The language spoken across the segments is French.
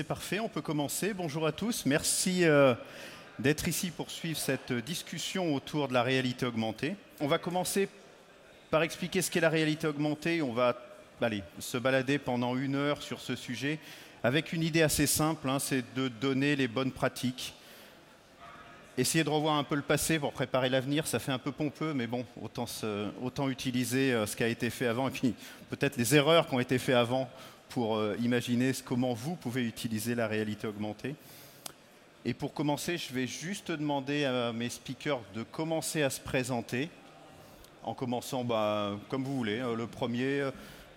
c'est parfait, on peut commencer. Bonjour à tous, merci euh, d'être ici pour suivre cette discussion autour de la réalité augmentée. On va commencer par expliquer ce qu'est la réalité augmentée. On va se balader pendant une heure sur ce sujet avec une idée assez simple, hein, c'est de donner les bonnes pratiques. Essayer de revoir un peu le passé pour préparer l'avenir, ça fait un peu pompeux, mais bon, autant, autant utiliser euh, ce qui a été fait avant et puis peut-être les erreurs qui ont été faites avant pour euh, imaginer comment vous pouvez utiliser la réalité augmentée. Et pour commencer, je vais juste demander à mes speakers de commencer à se présenter, en commençant bah, comme vous voulez. Euh, le premier, euh,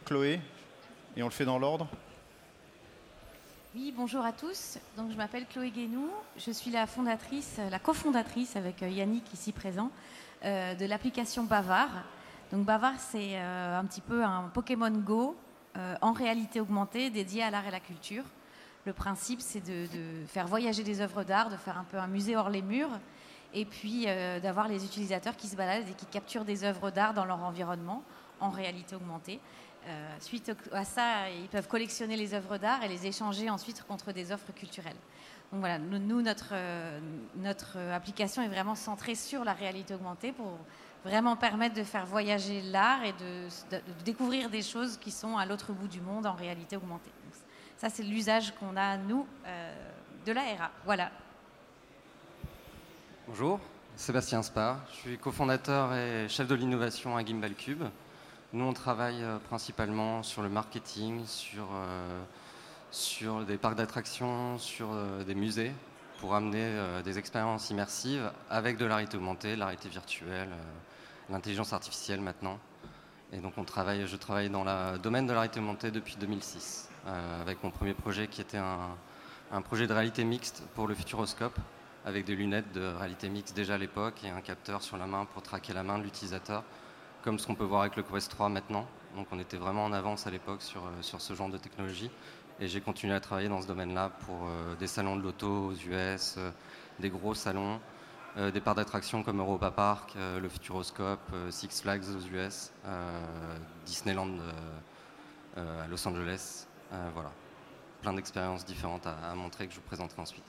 Chloé, et on le fait dans l'ordre. Oui, bonjour à tous. Donc, je m'appelle Chloé Guénou. Je suis la fondatrice, la cofondatrice avec Yannick ici présent, de l'application Bavard. Donc, Bavard, c'est un petit peu un Pokémon Go euh, en réalité augmentée dédiée à l'art et la culture. Le principe, c'est de, faire voyager des œuvres d'art, de faire un peu un musée hors les murs, et puis euh, d'avoir les utilisateurs qui se baladent et qui capturent des œuvres d'art dans leur environnement en réalité augmentée. Euh, suite à ça, ils peuvent collectionner les œuvres d'art et les échanger ensuite contre des offres culturelles. Donc voilà, nous, notre, notre application est vraiment centrée sur la réalité augmentée pour vraiment permettre de faire voyager l'art et de, découvrir des choses qui sont à l'autre bout du monde en réalité augmentée. ça, c'est l'usage qu'on a, nous, euh, de la RA. Voilà. Bonjour, Sébastien Spar. Je suis cofondateur et chef de l'innovation à Gimbal Cube. Nous, on travaille euh, principalement sur le marketing, sur, euh, sur des parcs d'attractions, sur des musées, pour amener des expériences immersives avec de la réalité augmentée, la réalité virtuelle, l'intelligence artificielle maintenant. Et donc on travaille, je travaille dans le domaine de la réalité augmentée depuis 2006, euh, avec mon premier projet qui était un, projet de réalité mixte pour le Futuroscope, avec des lunettes de réalité mixte déjà à l'époque et un capteur sur la main pour traquer la main de l'utilisateur, comme ce qu'on peut voir avec le Quest 3 maintenant. Donc on était vraiment en avance à l'époque euh, sur ce genre de technologie. Et j'ai continué à travailler dans ce domaine-là pour euh, des salons de l'auto aux US, des gros salons, euh, des parcs d'attractions comme Europa Park, euh, le Futuroscope, euh, Six Flags aux US, Disneyland à Los Angeles. voilà, plein d'expériences différentes à, montrer que je vous présenterai ensuite.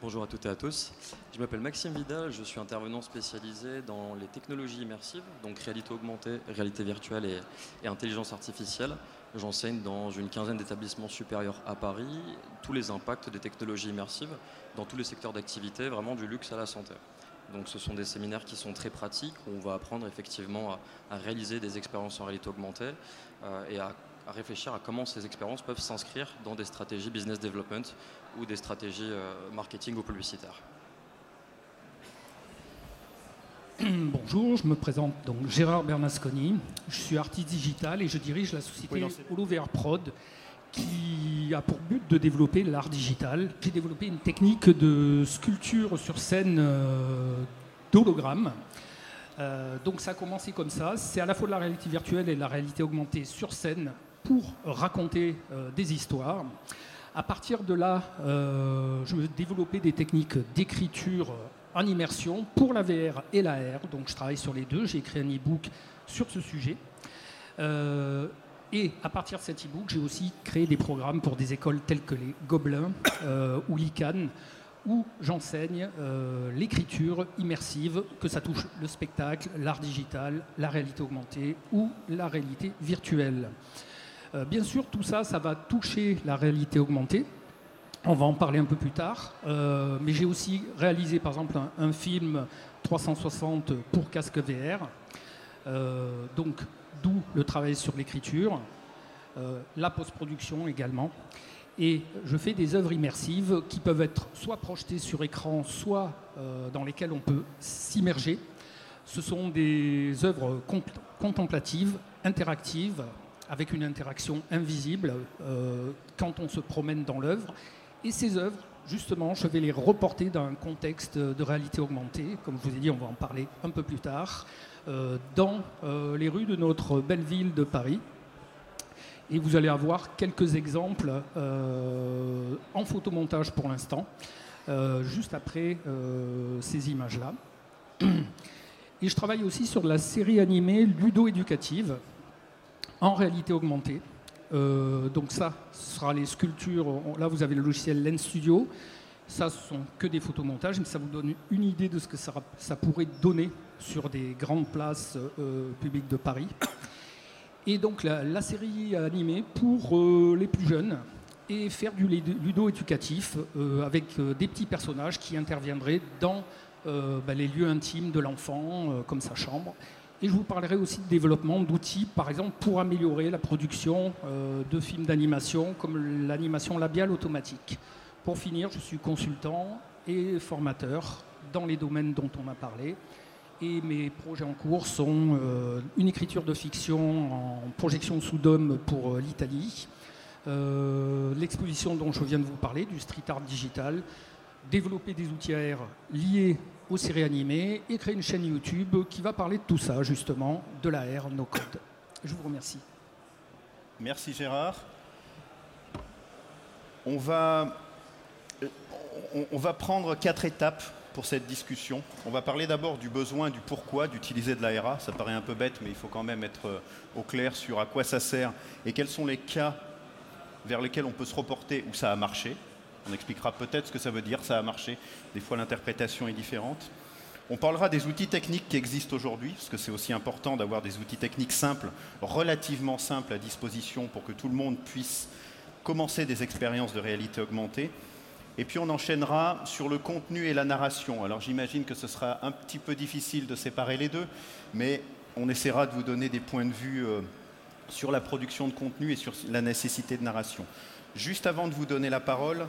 Bonjour à toutes et à tous. Je m'appelle Maxime Vidal, je suis intervenant spécialisé dans les technologies immersives, donc réalité augmentée, réalité virtuelle et intelligence artificielle. J'enseigne dans une quinzaine d'établissements supérieurs à Paris tous les impacts des technologies immersives dans tous les secteurs d'activité, vraiment du luxe à la santé. Donc ce sont des séminaires qui sont très pratiques, où on va apprendre effectivement à, réaliser des expériences en réalité augmentée euh, et à, réfléchir à comment ces expériences peuvent s'inscrire dans des stratégies business development ou des stratégies euh, marketing ou publicitaires. Bonjour, je me présente donc Gérard Bernasconi. Je suis artiste digital et je dirige la société HoloVR Prod qui a pour but de développer l'art digital. J'ai développé une technique de sculpture sur scène euh, d'hologramme. Euh, donc ça a commencé comme ça. C'est à la fois de la réalité virtuelle et de la réalité augmentée sur scène pour raconter euh, des histoires. À partir de là, je me développais des techniques d'écriture en immersion pour la VR et la R. Donc je travaille sur les deux. J'ai écrit un e-book sur ce sujet. Euh, et à partir de cet e-book, j'ai aussi créé des programmes pour des écoles telles que les Gobelins euh, ou l'ICANN, où j'enseigne euh, l'écriture immersive, que ça touche le spectacle, l'art digital, la réalité augmentée ou la réalité virtuelle. bien sûr, tout ça, ça va toucher la réalité augmentée, on va en parler un peu plus tard. Euh, mais j'ai aussi réalisé par exemple un, film 360 pour casque VR. Euh, donc d'où le travail sur l'écriture, euh, la post-production également. Et je fais des œuvres immersives qui peuvent être soit projetées sur écran, soit dans lesquelles on peut s'immerger. Ce sont des œuvres contemplatives, interactives, avec une interaction invisible quand on se promène dans l'œuvre et ces œuvres, justement, je vais les reporter dans un contexte de réalité augmentée, comme je vous ai dit, on va en parler un peu plus tard, euh, dans euh, les rues de notre belle ville de Paris. Et vous allez avoir quelques exemples euh, en photomontage pour l'instant, juste après ces images-là. Et je travaille aussi sur la série animée ludo-éducative en réalité augmentée donc ça, ce sera les sculptures. Là, vous avez le logiciel Lens Studio. Ça, ce sont que des photomontages, mais ça vous donne une idée de ce que ça, pourrait donner sur des grandes places publiques de Paris. Et donc la, série animée pour les plus jeunes, et faire du ludo-éducatif euh, avec euh, des petits personnages qui interviendraient dans euh, bah, les lieux intimes de l'enfant, comme sa chambre. Et je vous parlerai aussi de développement d'outils, par exemple, pour améliorer la production de films d'animation, comme l'animation labiale automatique. Pour finir, je suis consultant et formateur dans les domaines dont on a parlé. Et mes projets en cours sont une écriture de fiction en projection sous dôme pour l'Italie, euh, l'exposition dont je viens de vous parler, du street art digital, développer des outils AR liés aux séries et créer une chaîne YouTube qui va parler de tout ça, justement, de l'AR, no code. Je vous remercie. Merci Gérard. On va, on va prendre quatre étapes pour cette discussion. On va parler d'abord du besoin, du pourquoi d'utiliser de l'ARA. Ça paraît un peu bête, mais il faut quand même être au clair sur à quoi ça sert et quels sont les cas vers lesquels on peut se reporter où ça a marché. On expliquera peut-être ce que ça veut dire, ça a marché. Des fois, l'interprétation est différente. On parlera des outils techniques qui existent aujourd'hui, parce que c'est aussi important d'avoir des outils techniques simples, relativement simples à disposition pour que tout le monde puisse commencer des expériences de réalité augmentée. Et puis on enchaînera sur le contenu et la narration. Alors j'imagine que ce sera un petit peu difficile de séparer les deux, mais on essaiera de vous donner des points de vue euh, sur la production de contenu et sur la nécessité de narration. Juste avant de vous donner la parole,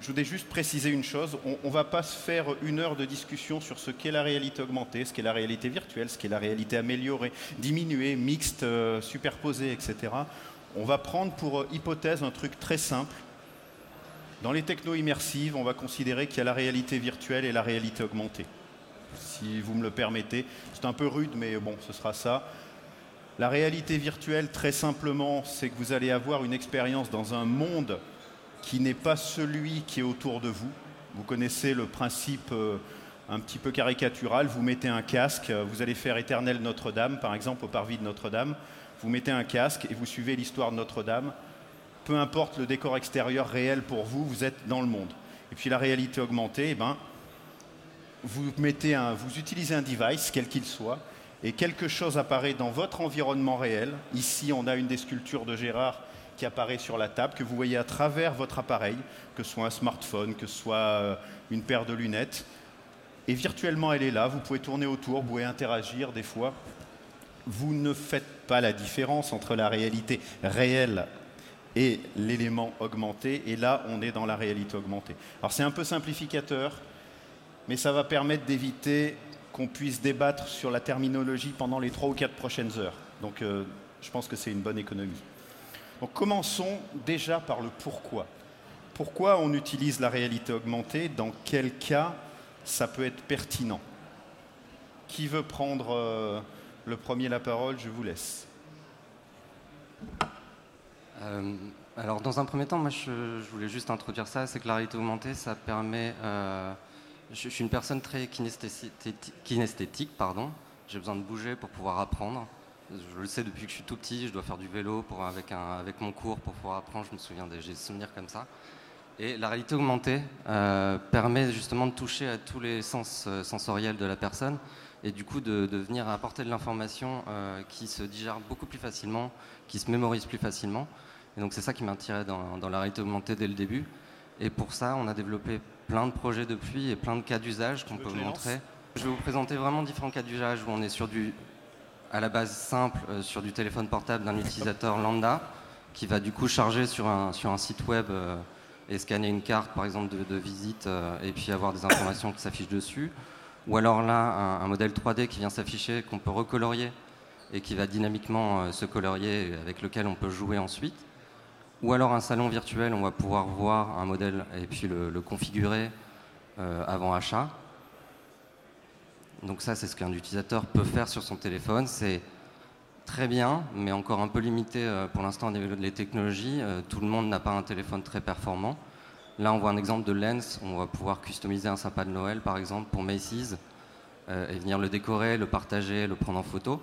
je voudrais juste préciser une chose. On ne va pas se faire une heure de discussion sur ce qu'est la réalité augmentée, ce qu'est la réalité virtuelle, ce qu'est la réalité améliorée, diminuée, mixte, euh, superposée, etc. On va prendre pour euh, hypothèse un truc très simple. Dans les techno immersives, on va considérer qu'il y a la réalité virtuelle et la réalité augmentée. Si vous me le permettez, c'est un peu rude, mais bon, ce sera ça. La réalité virtuelle, très simplement, c'est que vous allez avoir une expérience dans un monde qui n'est pas celui qui est autour de vous. Vous connaissez le principe euh, un petit peu caricatural, vous mettez un casque, vous allez faire Éternel Notre-Dame, par exemple, au parvis de Notre-Dame, vous mettez un casque et vous suivez l'histoire de Notre-Dame. Peu importe le décor extérieur réel pour vous, vous êtes dans le monde. Et puis la réalité augmentée, eh ben, vous, mettez un, vous utilisez un device, quel qu'il soit, et quelque chose apparaît dans votre environnement réel. Ici, on a une des sculptures de Gérard qui apparaît sur la table, que vous voyez à travers votre appareil, que ce soit un smartphone, que ce soit euh, une paire de lunettes. Et virtuellement, elle est là, vous pouvez tourner autour, vous pouvez interagir des fois. Vous ne faites pas la différence entre la réalité réelle et l'élément augmenté, et là, on est dans la réalité augmentée. Alors c'est un peu simplificateur, mais ça va permettre d'éviter qu'on puisse débattre sur la terminologie pendant les trois ou quatre prochaines heures. Donc euh, je pense que c'est une bonne économie. Donc commençons déjà par le pourquoi. Pourquoi on utilise la réalité augmentée? Dans quel cas ça peut être pertinent? Qui veut prendre euh, le premier la parole? Je vous laisse. Euh, alors dans un premier temps, moi je, je, voulais juste introduire ça, c'est que la réalité augmentée, ça permet je, suis une personne très kinesthétique, pardon. J'ai besoin de bouger pour pouvoir apprendre. Je le sais depuis que je suis tout petit, je dois faire du vélo pour, avec, un, avec mon cours pour pouvoir apprendre. Je me souviens, j'ai des souvenirs comme ça. Et la réalité augmentée euh, permet justement de toucher à tous les sens euh, sensoriels de la personne et du coup de, venir apporter de l'information euh, qui se digère beaucoup plus facilement, qui se mémorise plus facilement. Et donc c'est ça qui m'attirait dans, dans la réalité augmentée dès le début. Et pour ça, on a développé plein de projets depuis et plein de cas d'usage qu'on peut vous montrer. Je vais vous présenter vraiment différents cas d'usage où on est sur du, à la base simple, euh, sur du téléphone portable d'un utilisateur lambda qui va du coup charger sur un, site web euh, et scanner une carte par exemple de, visite euh, et puis avoir des informations qui s'affichent dessus. Ou alors là, un, modèle 3D qui vient s'afficher, qu'on peut recolorier et qui va dynamiquement se colorier avec lequel on peut jouer ensuite ou alors un salon virtuel, on va pouvoir voir un modèle et puis le, configurer avant achat. Donc ça, c'est ce qu'un utilisateur peut faire sur son téléphone. C'est très bien, mais encore un peu limité euh, pour l'instant au niveau des technologies. Euh, tout le monde n'a pas un téléphone très performant. Là, on voit un exemple de Lens. On va pouvoir customiser un sapin de Noël, par exemple, pour Macy's, et venir le décorer, le partager, le prendre en photo.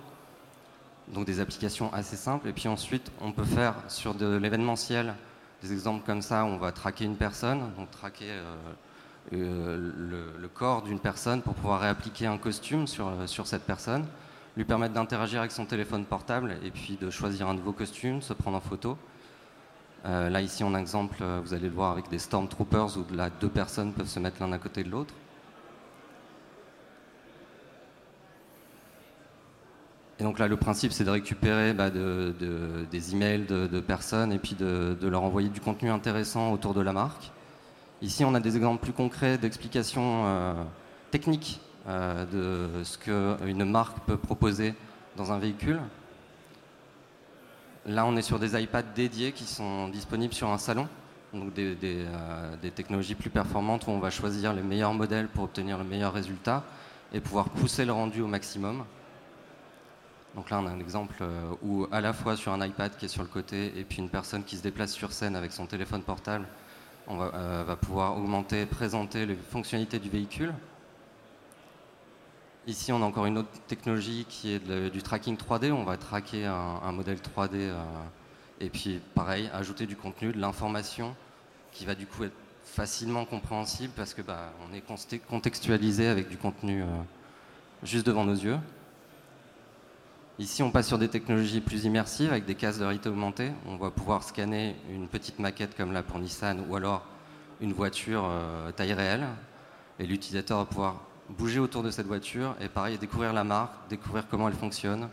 donc des applications assez simples. Et puis ensuite, on peut faire sur de l'événementiel des exemples comme ça, on va traquer une personne, donc traquer le, corps d'une personne pour pouvoir réappliquer un costume sur, sur cette personne, lui permettre d'interagir avec son téléphone portable et puis de choisir un nouveau costume, se prendre en photo. Euh, là, ici, un exemple, euh, vous allez le voir avec des Stormtroopers où deux personnes peuvent se mettre l'un à côté de l'autre. Et donc là, le principe, c'est de récupérer bah, des emails de, personnes et puis de, leur envoyer du contenu intéressant autour de la marque. Ici, on a des exemples plus concrets d'explications euh, techniques de ce qu'une marque peut proposer dans un véhicule. Là, on est sur des iPads dédiés qui sont disponibles sur un salon, donc euh, des, technologies plus performantes où on va choisir les meilleurs modèles pour obtenir le meilleur résultat et pouvoir pousser le rendu au maximum. Donc là, on a un exemple euh, où à la fois sur un iPad qui est sur le côté et puis une personne qui se déplace sur scène avec son téléphone portable, on va, euh, va pouvoir augmenter, présenter les fonctionnalités du véhicule. Ici, on a encore une autre technologie qui est du tracking 3D. On va traquer un, modèle 3D euh, et puis, pareil, ajouter du contenu, de l'information qui va du coup être facilement compréhensible parce que bah, on est contextualisé avec du contenu euh, juste devant nos yeux. Ici, on passe sur des technologies plus immersives avec des cases de réalité augmentée. On va pouvoir scanner une petite maquette comme là pour Nissan ou alors une voiture euh, taille réelle. Et l'utilisateur va pouvoir bouger autour de cette voiture et pareil, découvrir la marque, découvrir comment elle fonctionne,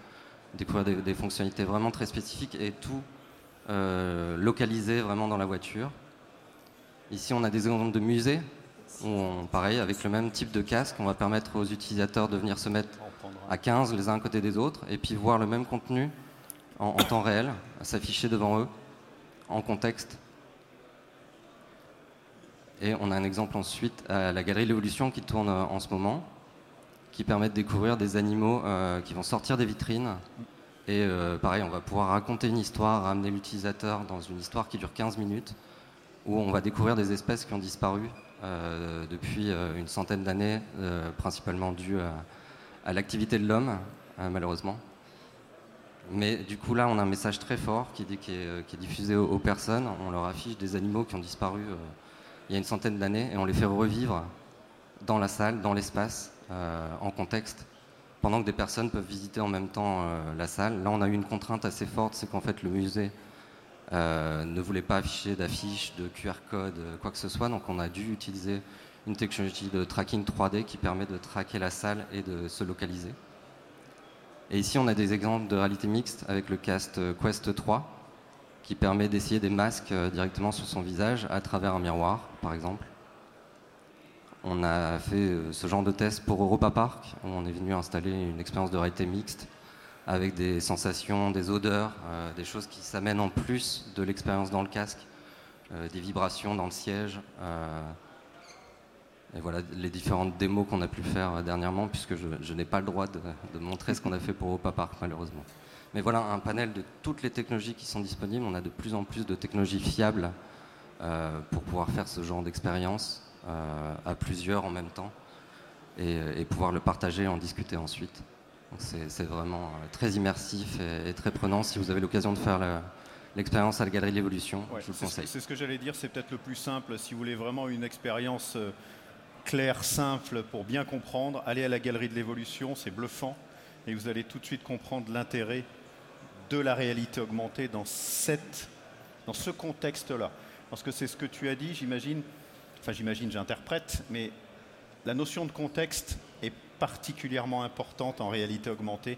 découvrir des, fonctionnalités vraiment très spécifiques et tout euh, localisé vraiment dans la voiture. Ici, on a des exemples de musées pareil, avec le même type de casque, on va permettre aux utilisateurs de venir se mettre à 15 les uns à côté des autres et puis voir le même contenu en, temps réel s'afficher devant eux en contexte et on a un exemple ensuite à la Galerie L'Évolution qui tourne euh, en ce moment, qui permet de découvrir des animaux euh, qui vont sortir des vitrines. Et euh, pareil, on va pouvoir raconter une histoire, ramener l'utilisateur dans une histoire qui dure 15 minutes, où on va découvrir des espèces qui ont disparu depuis une centaine d'années, principalement dues à, l'activité de l'homme, malheureusement. Mais du coup, là, on a un message très fort qui, qui, est, diffusé aux, personnes. On leur affiche des animaux qui ont disparu il y a une centaine d'années et on les fait revivre dans la salle, dans l'espace, euh, en contexte, pendant que des personnes peuvent visiter en même temps euh, la salle. Là, on a eu une contrainte assez forte, c'est qu'en fait le musée euh, ne voulait pas afficher d'affiches, de QR code, quoi que ce soit, donc on a dû utiliser une technologie de tracking 3D qui permet de traquer la salle et de se localiser. Et ici, on a des exemples de réalité mixte avec le cast Quest 3, qui permet d'essayer des masques euh, directement sur son visage à travers un miroir, par exemple. On a fait euh, ce genre de test pour Europa Park, où on est venu installer une expérience de réalité mixte avec des sensations, des odeurs, euh, des choses qui s'amènent en plus de l'expérience dans le casque, des vibrations dans le siège. Et voilà les différentes démos qu'on a pu faire dernièrement, puisque je, n'ai pas le droit de, de montrer ce qu'on a fait pour Europa Park, malheureusement. Mais voilà un panel de toutes les technologies qui sont disponibles. On a de plus en plus de technologies fiables euh, pour pouvoir faire ce genre d'expérience euh, à plusieurs en même temps et, pouvoir le partager et en discuter ensuite. C'est vraiment euh, très immersif et, très prenant. Si vous avez l'occasion de faire l'expérience à la Galerie de l'Évolution, je vous conseille. C'est ce que j'allais dire, c'est peut-être le plus simple. Si vous voulez vraiment une expérience claire, simple, pour bien comprendre, allez à la Galerie de l'Évolution, c'est bluffant. Et vous allez tout de suite comprendre l'intérêt de la réalité augmentée dans, cette, dans ce contexte-là. Parce que c'est ce que tu as dit, j'imagine, enfin j'imagine, j'interprète, mais la notion de contexte est particulièrement importante en réalité augmentée.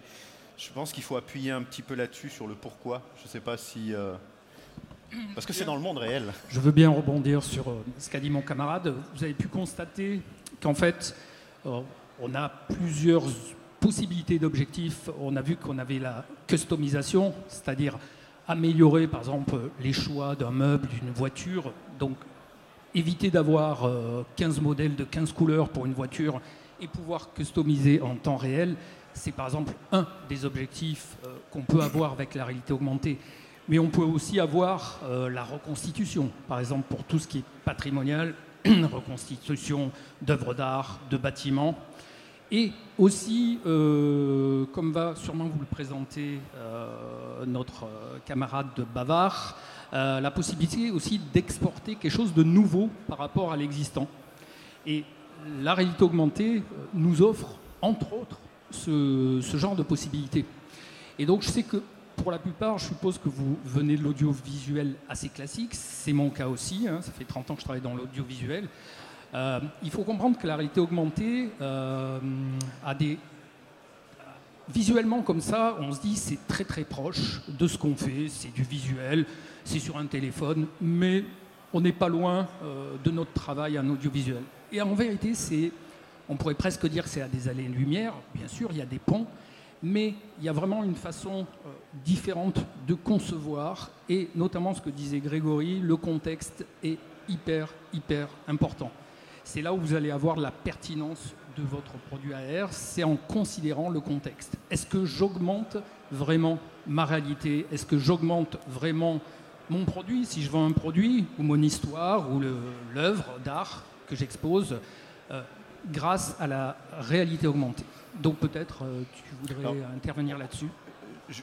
Je pense qu'il faut appuyer un petit peu là-dessus, sur le pourquoi. Je ne sais pas si... Euh, parce que c'est dans le monde réel. Je veux bien rebondir sur euh, ce qu'a dit mon camarade. Vous avez pu constater qu'en fait, euh, on a plusieurs possibilités d'objectifs, on a vu qu'on avait la customisation, c'est-à-dire améliorer par exemple les choix d'un meuble, d'une voiture, donc éviter d'avoir 15 euh, modèles de 15 couleurs pour une voiture et pouvoir customiser en temps réel, c'est par exemple un des objectifs qu'on peut avoir avec la réalité augmentée. Mais on peut aussi avoir euh, la reconstitution, par exemple pour tout ce qui est patrimonial, reconstitution d'œuvres d'art, de bâtiments. Et aussi, euh, comme va sûrement vous le présenter euh, notre camarade de Bavard, la possibilité aussi d'exporter quelque chose de nouveau par rapport à l'existant. Et la réalité augmentée nous offre, entre autres, ce, genre de possibilités. Et donc je sais que pour la plupart, je suppose que vous venez de l'audiovisuel assez classique, c'est mon cas aussi, hein. ça fait 30 ans que je travaille dans l'audiovisuel. Euh, il faut comprendre que la réalité augmentée euh, a des... Visuellement comme ça, on se dit c'est très très proche de ce qu'on fait, c'est du visuel, c'est sur un téléphone, mais on n'est pas loin euh, de notre travail en audiovisuel. Et en vérité, c'est, on pourrait presque dire que c'est à des allées-lumière, bien sûr, il y a des ponts, mais il y a vraiment une façon différente de concevoir, et notamment ce que disait Grégory, le contexte est hyper, hyper important. C'est là où vous allez avoir la pertinence de votre produit AR, c'est en considérant le contexte. Est-ce que j'augmente vraiment ma réalité? Est-ce que j'augmente vraiment mon produit? Si je vends un produit, ou mon histoire, ou l'œuvre d'art que j'expose, euh, grâce à la réalité augmentée. Donc peut-être euh, tu voudrais intervenir là-dessus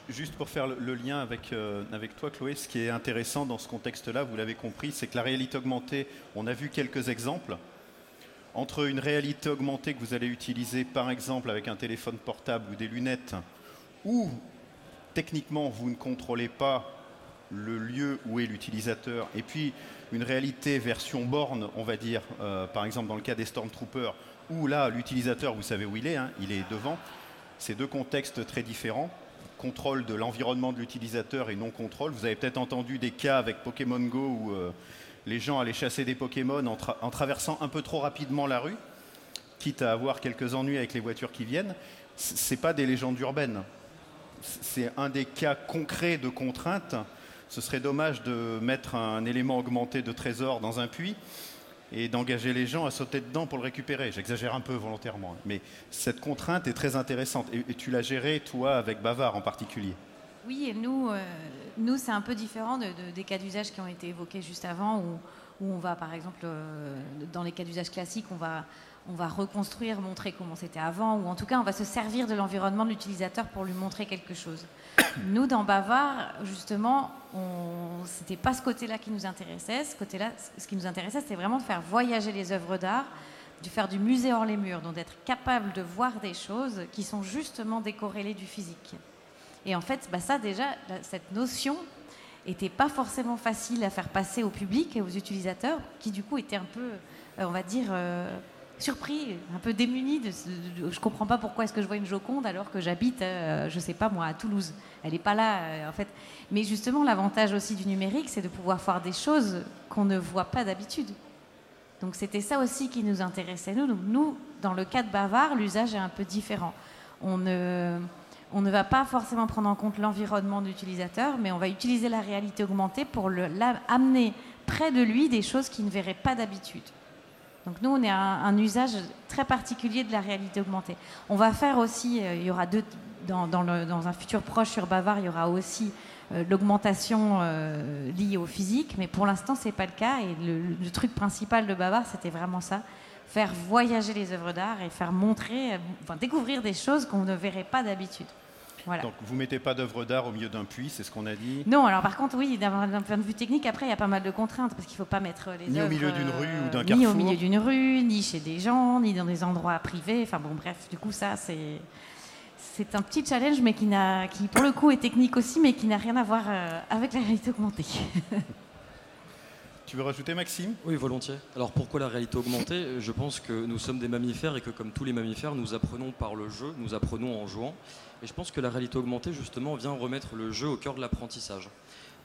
Juste pour faire le, lien avec, euh, avec toi, Chloé, ce qui est intéressant dans ce contexte-là, vous l'avez compris, c'est que la réalité augmentée, on a vu quelques exemples, entre une réalité augmentée que vous allez utiliser par exemple avec un téléphone portable ou des lunettes, où techniquement vous ne contrôlez pas le lieu où est l'utilisateur, et puis une réalité version borne, on va dire, euh, par exemple dans le cas des Stormtroopers, où là l'utilisateur, vous savez où il est, hein, il est devant, c'est deux contextes très différents contrôle de l'environnement de l'utilisateur et non contrôle. Vous avez peut-être entendu des cas avec Pokémon Go où euh, les gens allaient chasser des Pokémon en, traversant un peu trop rapidement la rue, quitte à avoir quelques ennuis avec les voitures qui viennent, ce n'est pas des légendes urbaines. C'est un des cas concrets de contrainte. Ce serait dommage de mettre un élément augmenté de trésor dans un puits et d'engager les gens à sauter dedans pour le récupérer. J'exagère un peu volontairement, mais cette contrainte est très intéressante. Et, tu l'as gérée, toi, avec Bavard en particulier? Oui, et nous, euh, nous c'est un peu différent des cas d'usage qui ont été évoqués juste avant, où, on va, par exemple, euh, dans les cas d'usage classiques, on va, on va reconstruire, montrer comment c'était avant, ou en tout cas, on va se servir de l'environnement de l'utilisateur pour lui montrer quelque chose. Nous, dans Bavard, justement, ce n'était pas ce côté-là qui nous intéressait. Ce côté-là, ce qui nous intéressait, c'était vraiment de faire voyager les œuvres d'art, de faire du musée hors les murs, donc d'être capable de voir des choses qui sont justement décorrélées du physique. Et en fait, bah ça déjà, cette notion n'était pas forcément facile à faire passer au public et aux utilisateurs, qui du coup étaient un peu, euh, on va dire, euh, surpris, un peu démunis. De, je comprends pas pourquoi est-ce que je vois une Joconde alors que j'habite, euh, je sais pas moi, à Toulouse. Elle n'est pas là, en fait. Mais justement, l'avantage aussi du numérique, c'est de pouvoir voir des choses qu'on ne voit pas d'habitude. Donc c'était ça aussi qui nous intéressait. Nous, nous, dans le cas de Bavard, l'usage est un peu différent. On ne on ne va pas forcément prendre en compte l'environnement de l'utilisateur, mais on va utiliser la réalité augmentée pour le, amener près de lui des choses qu'il ne verrait pas d'habitude. Donc nous, on est un, usage très particulier de la réalité augmentée. On va faire aussi, euh, il y aura deux, dans, un futur proche sur Bavard, il y aura aussi euh, l'augmentation euh, liée au physique, mais pour l'instant, ce n'est pas le cas. Et le, truc principal de Bavard, c'était vraiment ça faire voyager les œuvres d'art et faire montrer, découvrir des choses qu'on ne verrait pas d'habitude. Donc vous mettez pas d'œuvre d'art au milieu d'un puits, c'est ce qu'on a dit Non, alors par contre, oui, d'un point de vue technique, après, il y a pas mal de contraintes, parce qu'il ne faut pas mettre les ni Ni au milieu d'une rue ou d'un carrefour. Ni au milieu d'une rue, ni chez des gens, ni dans des endroits privés. Enfin bon, bref, du coup, ça, c'est... C'est un petit challenge, mais qui, n'a, qui, pour le coup, est technique aussi, mais qui n'a rien à voir euh, avec la réalité augmentée. Tu veux rajouter, Maxime? Oui, volontiers. Alors pourquoi la réalité augmentée? Je pense que nous sommes des mammifères et que comme tous les mammifères, nous apprenons par le jeu, nous apprenons en jouant. Et je pense que la réalité augmentée, justement, vient remettre le jeu au cœur de l'apprentissage.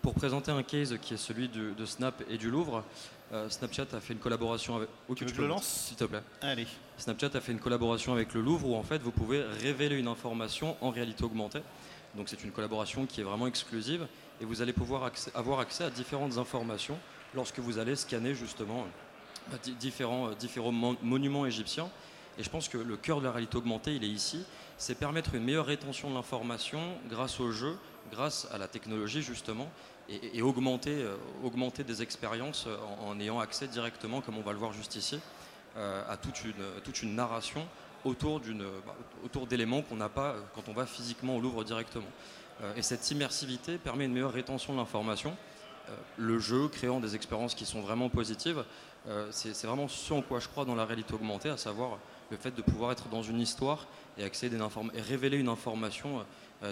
Pour présenter un case qui est celui de Snap et du Louvre, euh, Snapchat a fait une collaboration avec. Oh, tu, le lance S'il te plaît. Allez. Snapchat a fait une collaboration avec le Louvre où en fait vous pouvez révéler une information en réalité augmentée. Donc c'est une collaboration qui est vraiment exclusive et vous allez pouvoir avoir accès à différentes informations lorsque vous allez scanner justement euh, différents, euh, différents monuments égyptiens. Et je pense que le cœur de la réalité augmentée, il est ici c'est permettre une meilleure rétention de l'information grâce au jeu, grâce à la technologie justement, et, augmenter, euh, augmenter des expériences en, ayant accès directement, comme on va le voir juste ici, euh, à toute une, toute une narration autour, bah, autour d'éléments qu'on n'a pas quand on va physiquement au Louvre directement. et cette immersivité permet une meilleure rétention de l'information. le jeu créant des expériences qui sont vraiment positives, c'est vraiment ce en quoi je crois dans la réalité augmentée, à savoir le fait de pouvoir être dans une histoire et accéder et révéler une information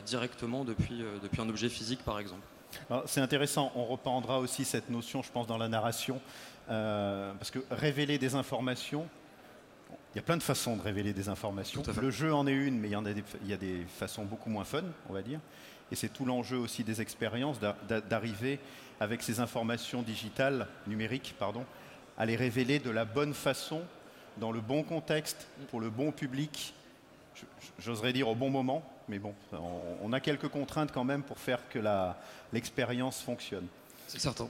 directement depuis, depuis un objet physique par exemple. C'est intéressant, on reprendra aussi cette notion, je pense, dans la narration, euh, parce que révéler des informations, il y a plein de façons de révéler des informations. Le jeu en est une, mais il y, en a des, il y a des façons beaucoup moins fun, on va dire. Et c'est tout l'enjeu aussi des expériences, d'arriver avec ces informations digitales, numériques, pardon, à les révéler de la bonne façon, dans le bon contexte, pour le bon public, j'oserais dire au bon moment, mais bon, on, a quelques contraintes quand même pour faire que l'expérience fonctionne. C'est certain.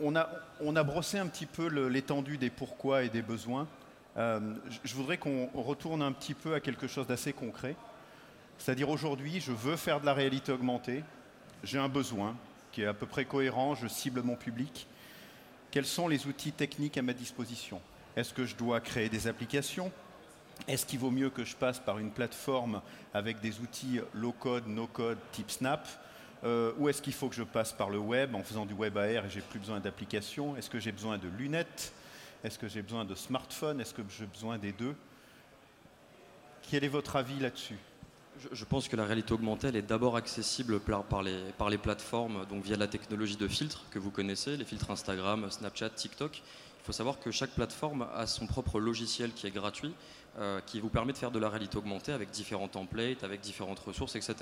On a, on a, brossé un petit peu l'étendue des pourquoi et des besoins. Euh, je voudrais qu'on retourne un petit peu à quelque chose d'assez concret. C'est-à-dire aujourd'hui, je veux faire de la réalité augmentée, j'ai un besoin qui est à peu près cohérent, je cible mon public. Quels sont les outils techniques à ma disposition? Est-ce que je dois créer des applications? Est-ce qu'il vaut mieux que je passe par une plateforme avec des outils low-code, no-code type Snap? Euh, Ou est-ce qu'il faut que je passe par le web en faisant du web AR et j'ai plus besoin d'applications? Est-ce que j'ai besoin de lunettes? Est-ce que j'ai besoin de smartphone Est-ce que j'ai besoin des deux? Quel est votre avis là-dessus? Je, pense que la réalité augmentée, est d'abord accessible par, les, par plateformes, donc via la technologie de filtres que vous connaissez, les filtres Instagram, Snapchat, TikTok. Il faut savoir que chaque plateforme a son propre logiciel qui est gratuit euh, qui vous permet de faire de la réalité augmentée avec différents templates, avec différentes ressources, etc.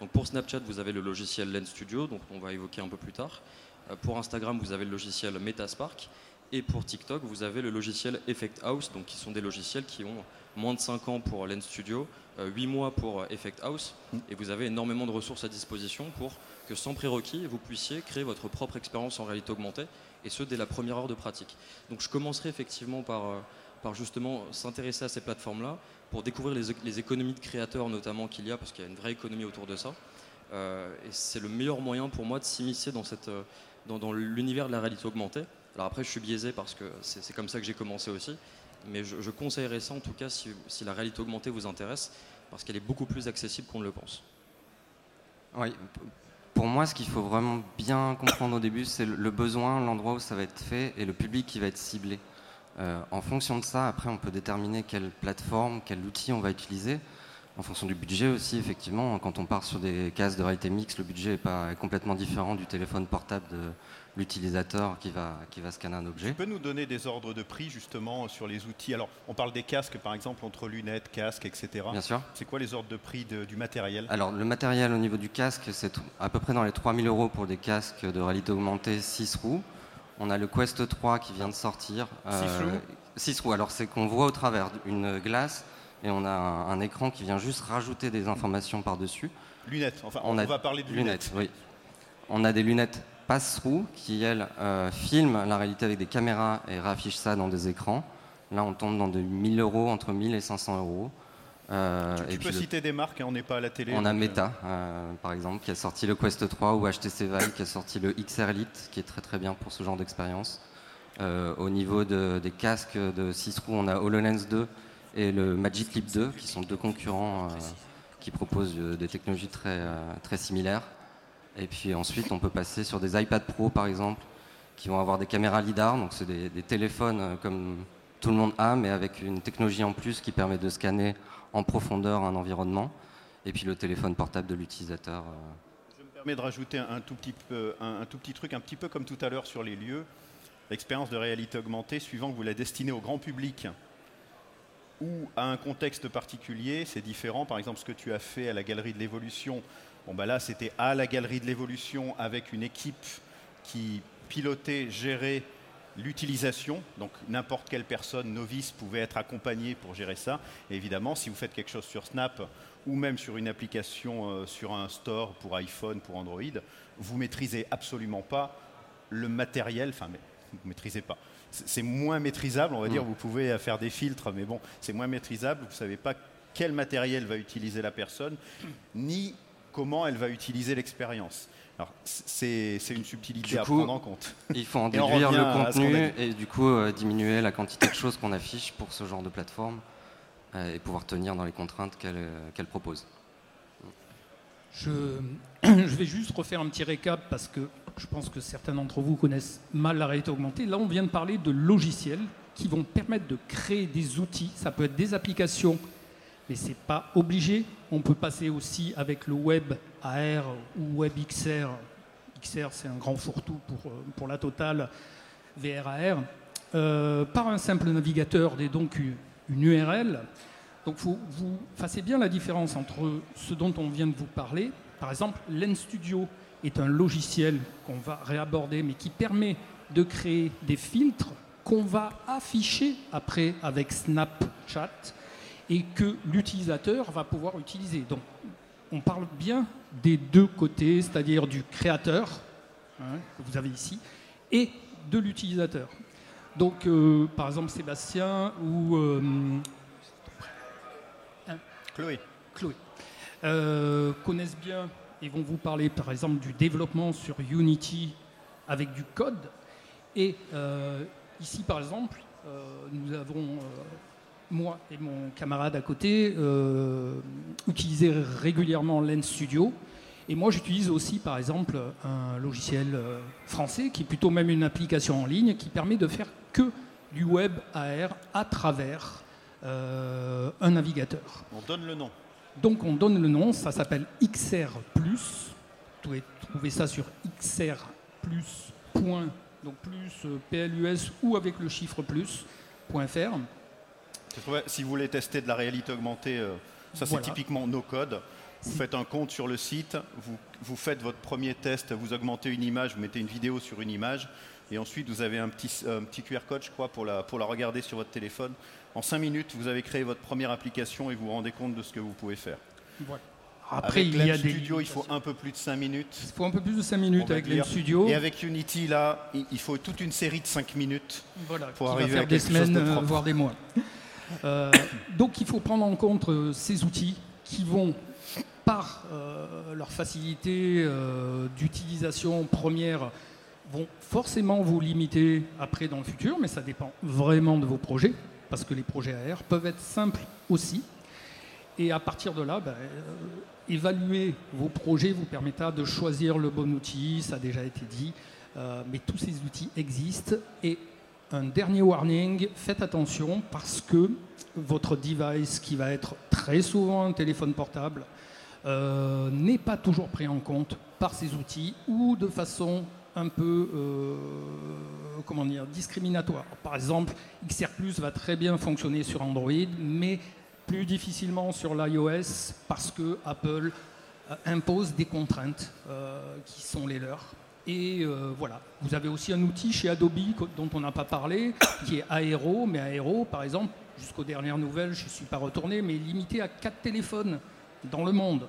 Donc pour Snapchat, vous avez le logiciel Lens Studio, donc on va évoquer un peu plus tard. Euh, pour Instagram, vous avez le logiciel Metaspark. Et pour TikTok, vous avez le logiciel Effect House, donc qui sont des logiciels qui ont moins de 5 ans pour Lens Studio, 8 euh, mois pour Effect House, mm. et vous avez énormément de ressources à disposition pour que sans prérequis, vous puissiez créer votre propre expérience en réalité augmentée, et ce dès la première heure de pratique. Donc je commencerai effectivement par par justement s'intéresser à ces plateformes-là, pour découvrir les, économies de créateurs notamment qu'il y a, parce qu'il y a une vraie économie autour de ça. Euh, et c'est le meilleur moyen pour moi de s'immiscer dans, euh, dans, l'univers de la réalité augmentée. Alors après, je suis biaisé parce que c'est, comme ça que j'ai commencé aussi, mais je, conseillerais ça en tout cas si, si la réalité augmentée vous intéresse, parce qu'elle est beaucoup plus accessible qu'on ne le pense. Oui, pour moi, ce qu'il faut vraiment bien comprendre au début, c'est le besoin, l'endroit où ça va être fait et le public qui va être ciblé. Euh, en fonction de ça, après, on peut déterminer quelle plateforme, quel outil on va utiliser. En fonction du budget aussi, effectivement, quand on part sur des cases de réalité mixte, le budget est, pas, complètement différent du téléphone portable de l'utilisateur qui va, qui va scanner un objet. Tu peux nous donner des ordres de prix justement sur les outils? Alors, on parle des casques par exemple, entre lunettes, casques, etc. Bien sûr. C'est quoi les ordres de prix du matériel? Alors, le matériel au niveau du casque, c'est à peu près dans les 3000 euros pour des casques de réalité augmentée 6 roues. On a le Quest 3 qui vient de sortir. 6 euh, roues? Alors c'est qu'on voit au travers une glace et on a un, écran qui vient juste rajouter des informations par-dessus. Lunettes, enfin on, va parler de lunettes. oui. On a des lunettes passe-roue qui, elles, euh, filment la réalité avec des caméras et raffichent ça dans des écrans. Là, on tombe dans de 1000 euros, entre 1000 et 500 euros. Euh, tu, peux citer des marques, hein, on n'est pas à la télé. On a Meta, euh, par exemple, qui a sorti le Quest 3 ou HTC Vive qui a sorti le XR Elite, qui est très très bien pour ce genre d'expérience. au niveau des casques de 6 roues, on a HoloLens 2 et le Magic Leap 2, qui sont deux concurrents qui proposent des technologies très, très similaires. Et puis ensuite, on peut passer sur des iPad Pro, par exemple, qui vont avoir des caméras LiDAR, donc c'est des, téléphones comme tout le monde a, mais avec une technologie en plus qui permet de scanner en profondeur un environnement, et puis le téléphone portable de l'utilisateur. Euh. Je me permets de rajouter un tout, petit peu, un, tout petit truc, un petit peu comme tout à l'heure sur les lieux. L'expérience de réalité augmentée, suivant que vous la destinez au grand public ou à un contexte particulier, c'est différent. Par exemple, ce que tu as fait à la Galerie de l'Évolution, bon, bah là, c'était à la Galerie de l'Évolution avec une équipe qui pilotait, gérait l'utilisation, donc n'importe quelle personne novice pouvait être accompagnée pour gérer ça. Et évidemment, si vous faites quelque chose sur Snap ou même sur une application euh, sur un store pour iPhone, pour Android, vous maîtrisez absolument pas le matériel, enfin, vous maîtrisez pas. C'est moins maîtrisable, on va dire, mm. vous pouvez faire des filtres, mais bon, c'est moins maîtrisable, vous ne savez pas quel matériel va utiliser la personne, ni comment elle va utiliser l'expérience. Alors, c'est une subtilité à prendre en compte. Il faut en déduire le contenu et du coup euh, diminuer la quantité de choses qu'on affiche pour ce genre de plateforme euh, et pouvoir tenir dans les contraintes qu'elle euh, propose. Je, je, vais juste refaire un petit récap parce que je pense que certains d'entre vous connaissent mal la réalité augmentée. Là, on vient de parler de logiciels qui vont permettre de créer des outils. Ça peut être des applications mais ce n'est pas obligé. On peut passer aussi avec le web AR ou web XR. XR, c'est un grand fourre-tout pour, euh, pour la totale VRAR. Euh, par un simple navigateur et donc une URL. Donc vous, vous fassiez bien la différence entre ce dont on vient de vous parler. Par exemple, l'EnStudio est un logiciel qu'on va réaborder, mais qui permet de créer des filtres qu'on va afficher après avec Snapchat et que l'utilisateur va pouvoir utiliser. Donc on parle bien des deux côtés, c'est-à-dire du créateur, hein, que vous avez ici, et de l'utilisateur. Donc euh, par exemple Sébastien ou... Euh, hein, Chloé. Chloé. Euh, connaissent bien et vont vous parler par exemple du développement sur Unity avec du code. Et ici par exemple, nous avons moi et mon camarade à côté euh, utilisaient régulièrement Lens Studio. Et moi, j'utilise aussi, par exemple, un logiciel euh, français qui est plutôt même une application en ligne qui permet de faire que du web AR à travers euh, un navigateur. On donne le nom. Donc, on donne le nom. Ça s'appelle XR+. Vous pouvez trouver ça sur XR+. Point, donc plus PLUS ou avec le chiffre plus.fr. Si vous voulez tester de la réalité augmentée, euh, ça c'est typiquement no code. Vous faites un compte sur le site, vous, faites votre premier test, vous augmentez une image, vous mettez une vidéo sur une image, et ensuite vous avez un petit, petit QR code, je crois, pour la, pour la regarder sur votre téléphone. En 5 minutes, vous avez créé votre première application et vous vous rendez compte de ce que vous pouvez faire. Après, avec il y a des Studio, il faut un peu plus de 5 minutes. Il faut un peu plus de 5 minutes avec Lens Studio. Et avec Unity, là, il faut toute une série de 5 minutes voilà, pour arriver va faire à des semaines, euh, voire des mois. Euh, donc il faut prendre en compte euh, ces outils qui vont, par euh, leur facilité d'utilisation première, vont forcément vous limiter après dans le futur, mais ça dépend vraiment de vos projets, parce que les projets AR peuvent être simples aussi. Et à partir de là, ben, évaluer vos projets vous permettra de choisir le bon outil, ça a déjà été dit, mais tous ces outils existent et un dernier warning, faites attention parce que votre device, qui va être très souvent un téléphone portable, euh, n'est pas toujours pris en compte par ces outils ou de façon un peu euh, comment dire, discriminatoire. Par exemple, XR va très bien fonctionner sur Android, mais plus difficilement sur l'iOS parce que Apple euh, impose des contraintes qui sont les leurs. Et euh, voilà, vous avez aussi un outil chez Adobe dont on n'a pas parlé, qui est Aero, mais Aero, par exemple, jusqu'aux dernières nouvelles, je ne suis pas retourné, mais limité à 4 téléphones dans le monde.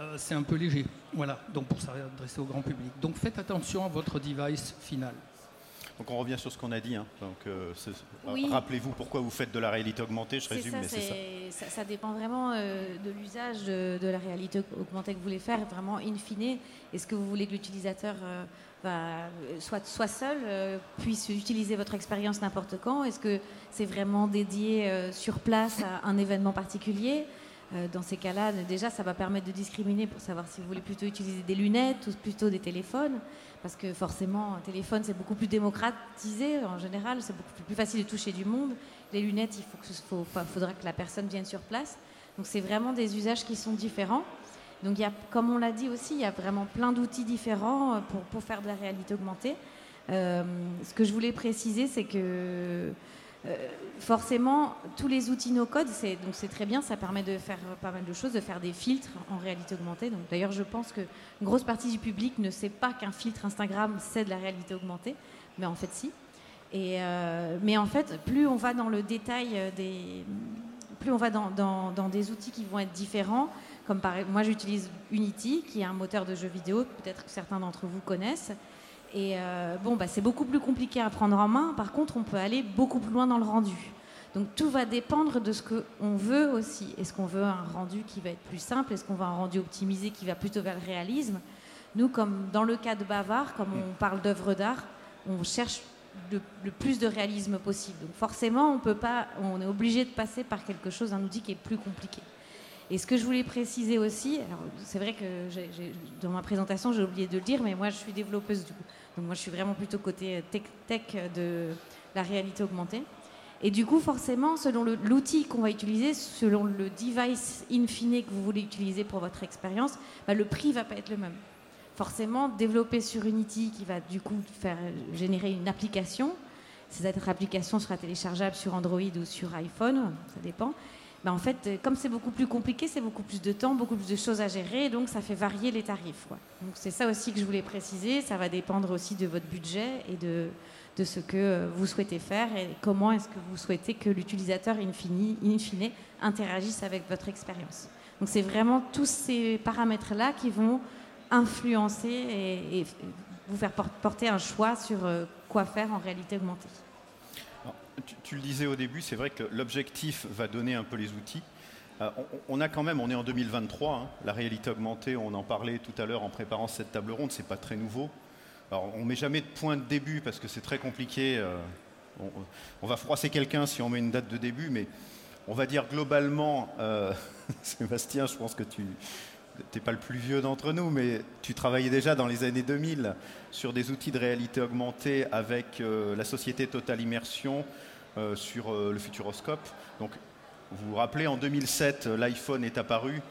Euh, c'est un peu léger, voilà, donc pour s'adresser au grand public. Donc faites attention à votre device final. Donc on revient sur ce qu'on a dit. Hein. Donc euh, rappelez-vous pourquoi vous faites de la réalité augmentée. Je résume, mais c'est ça. ça. dépend vraiment euh, de l'usage de, la réalité augmentée que vous voulez faire. Vraiment, in fine, est-ce que vous voulez que l'utilisateur euh, soit, soit seul, puisse utiliser votre expérience n'importe quand? Est-ce que c'est vraiment dédié sur place à un événement particulier? Dans ces cas-là, déjà, ça va permettre de discriminer pour savoir si vous voulez plutôt utiliser des lunettes ou plutôt des téléphones parce que forcément, un téléphone, c'est beaucoup plus démocratisé en général, c'est beaucoup plus facile de toucher du monde. Les lunettes, il faut que faudra que la personne vienne sur place. Donc c'est vraiment des usages qui sont différents. Donc y a, comme on l'a dit aussi, il y a vraiment plein d'outils différents pour, pour, faire de la réalité augmentée. Euh, ce que je voulais préciser, c'est que euh, forcément, tous les outils no-code, c'est, donc c'est très bien, ça permet de faire pas mal de choses, de faire des filtres en réalité augmentée. Donc, d'ailleurs, je pense qu'une grosse partie du public ne sait pas qu'un filtre Instagram, c'est de la réalité augmentée, mais en fait, si. Et, euh, mais en fait, plus on va dans le détail des... Plus on va dans, des outils qui vont être différents, comme par, moi j'utilise Unity, qui est un moteur de jeux vidéo, peut-être que certains d'entre vous connaissent. Et euh, bon, bah, c'est beaucoup plus compliqué à prendre en main. Par contre, on peut aller beaucoup plus loin dans le rendu. Donc tout va dépendre de ce qu'on veut aussi. Est-ce qu'on veut un rendu qui va être plus simple? Est-ce qu'on veut un rendu optimisé qui va plutôt vers le réalisme? Nous, comme dans le cas de Bavard, comme on parle d'œuvres d'art, on cherche le, plus de réalisme possible. Donc forcément, on peut pas, on est obligé de passer par quelque chose, un outil qui est plus compliqué. Et ce que je voulais préciser aussi, c'est vrai que dans ma présentation j'ai oublié de le dire, mais moi je suis développeuse du coup. Donc moi je suis vraiment plutôt côté tech, tech de la réalité augmentée. Et du coup, forcément, selon l'outil qu'on va utiliser, selon le device in fine que vous voulez utiliser pour votre expérience, bah, le prix va pas être le même. Forcément, développer sur Unity qui va du coup faire générer une application, cette application sera téléchargeable sur Android ou sur iPhone, ça dépend. Bah, en fait, comme c'est beaucoup plus compliqué, c'est beaucoup plus de temps, beaucoup plus de choses à gérer, donc ça fait varier les tarifs. Donc c'est ça aussi que je voulais préciser. Ça va dépendre aussi de votre budget et de, ce que vous souhaitez faire et comment est-ce que vous souhaitez que l'utilisateur in fine, in fine interagisse avec votre expérience. Donc c'est vraiment tous ces paramètres-là qui vont influencer et, vous faire porter un choix sur euh, quoi faire en réalité augmentée. Tu, le disais au début, c'est vrai que l'objectif va donner un peu les outils. Euh, on, a quand même, on est en 2023, hein, la réalité augmentée, on en parlait tout à l'heure en préparant cette table ronde, c'est pas très nouveau. Alors, on met jamais de point de début parce que c'est très compliqué. Euh, on, va froisser quelqu'un si on met une date de début, mais on va dire globalement, euh, Sébastien, je pense que tu n'es pas le plus vieux d'entre nous, mais tu travaillais déjà dans les années 2000 sur des outils de réalité augmentée avec la société Total Immersion sur le Futuroscope. Donc, vous vous rappelez, en 2007, l'iPhone est apparu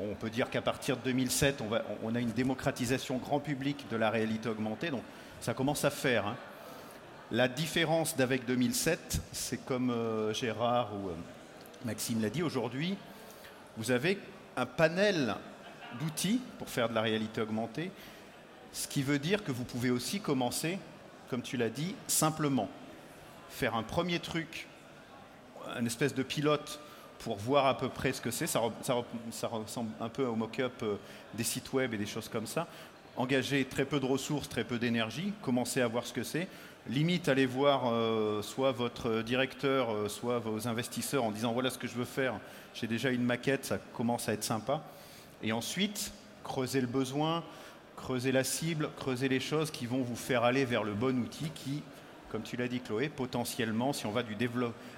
on peut dire qu'à partir de 2007, on, a une démocratisation grand public de la réalité augmentée, donc ça commence à faire. Hein. La différence d'avec 2007, c'est comme euh, Gérard ou euh, Maxime l'a dit, aujourd'hui, vous avez un panel d'outils pour faire de la réalité augmentée, ce qui veut dire que vous pouvez aussi commencer, comme tu l'as dit, simplement. Faire un premier truc, un espèce de pilote pour voir à peu près ce que c'est. Ça, ressemble un peu au mock-up euh, des sites web et des choses comme ça. Engager très peu de ressources, très peu d'énergie, commencer à voir ce que c'est. Limite, aller voir euh, soit votre directeur, euh, soit vos investisseurs en disant voilà ce que je veux faire, j'ai déjà une maquette, ça commence à être sympa. Et ensuite, creuser le besoin, creuser la cible, creuser les choses qui vont vous faire aller vers le bon outil qui, comme tu l'as dit Chloé, potentiellement, si on va du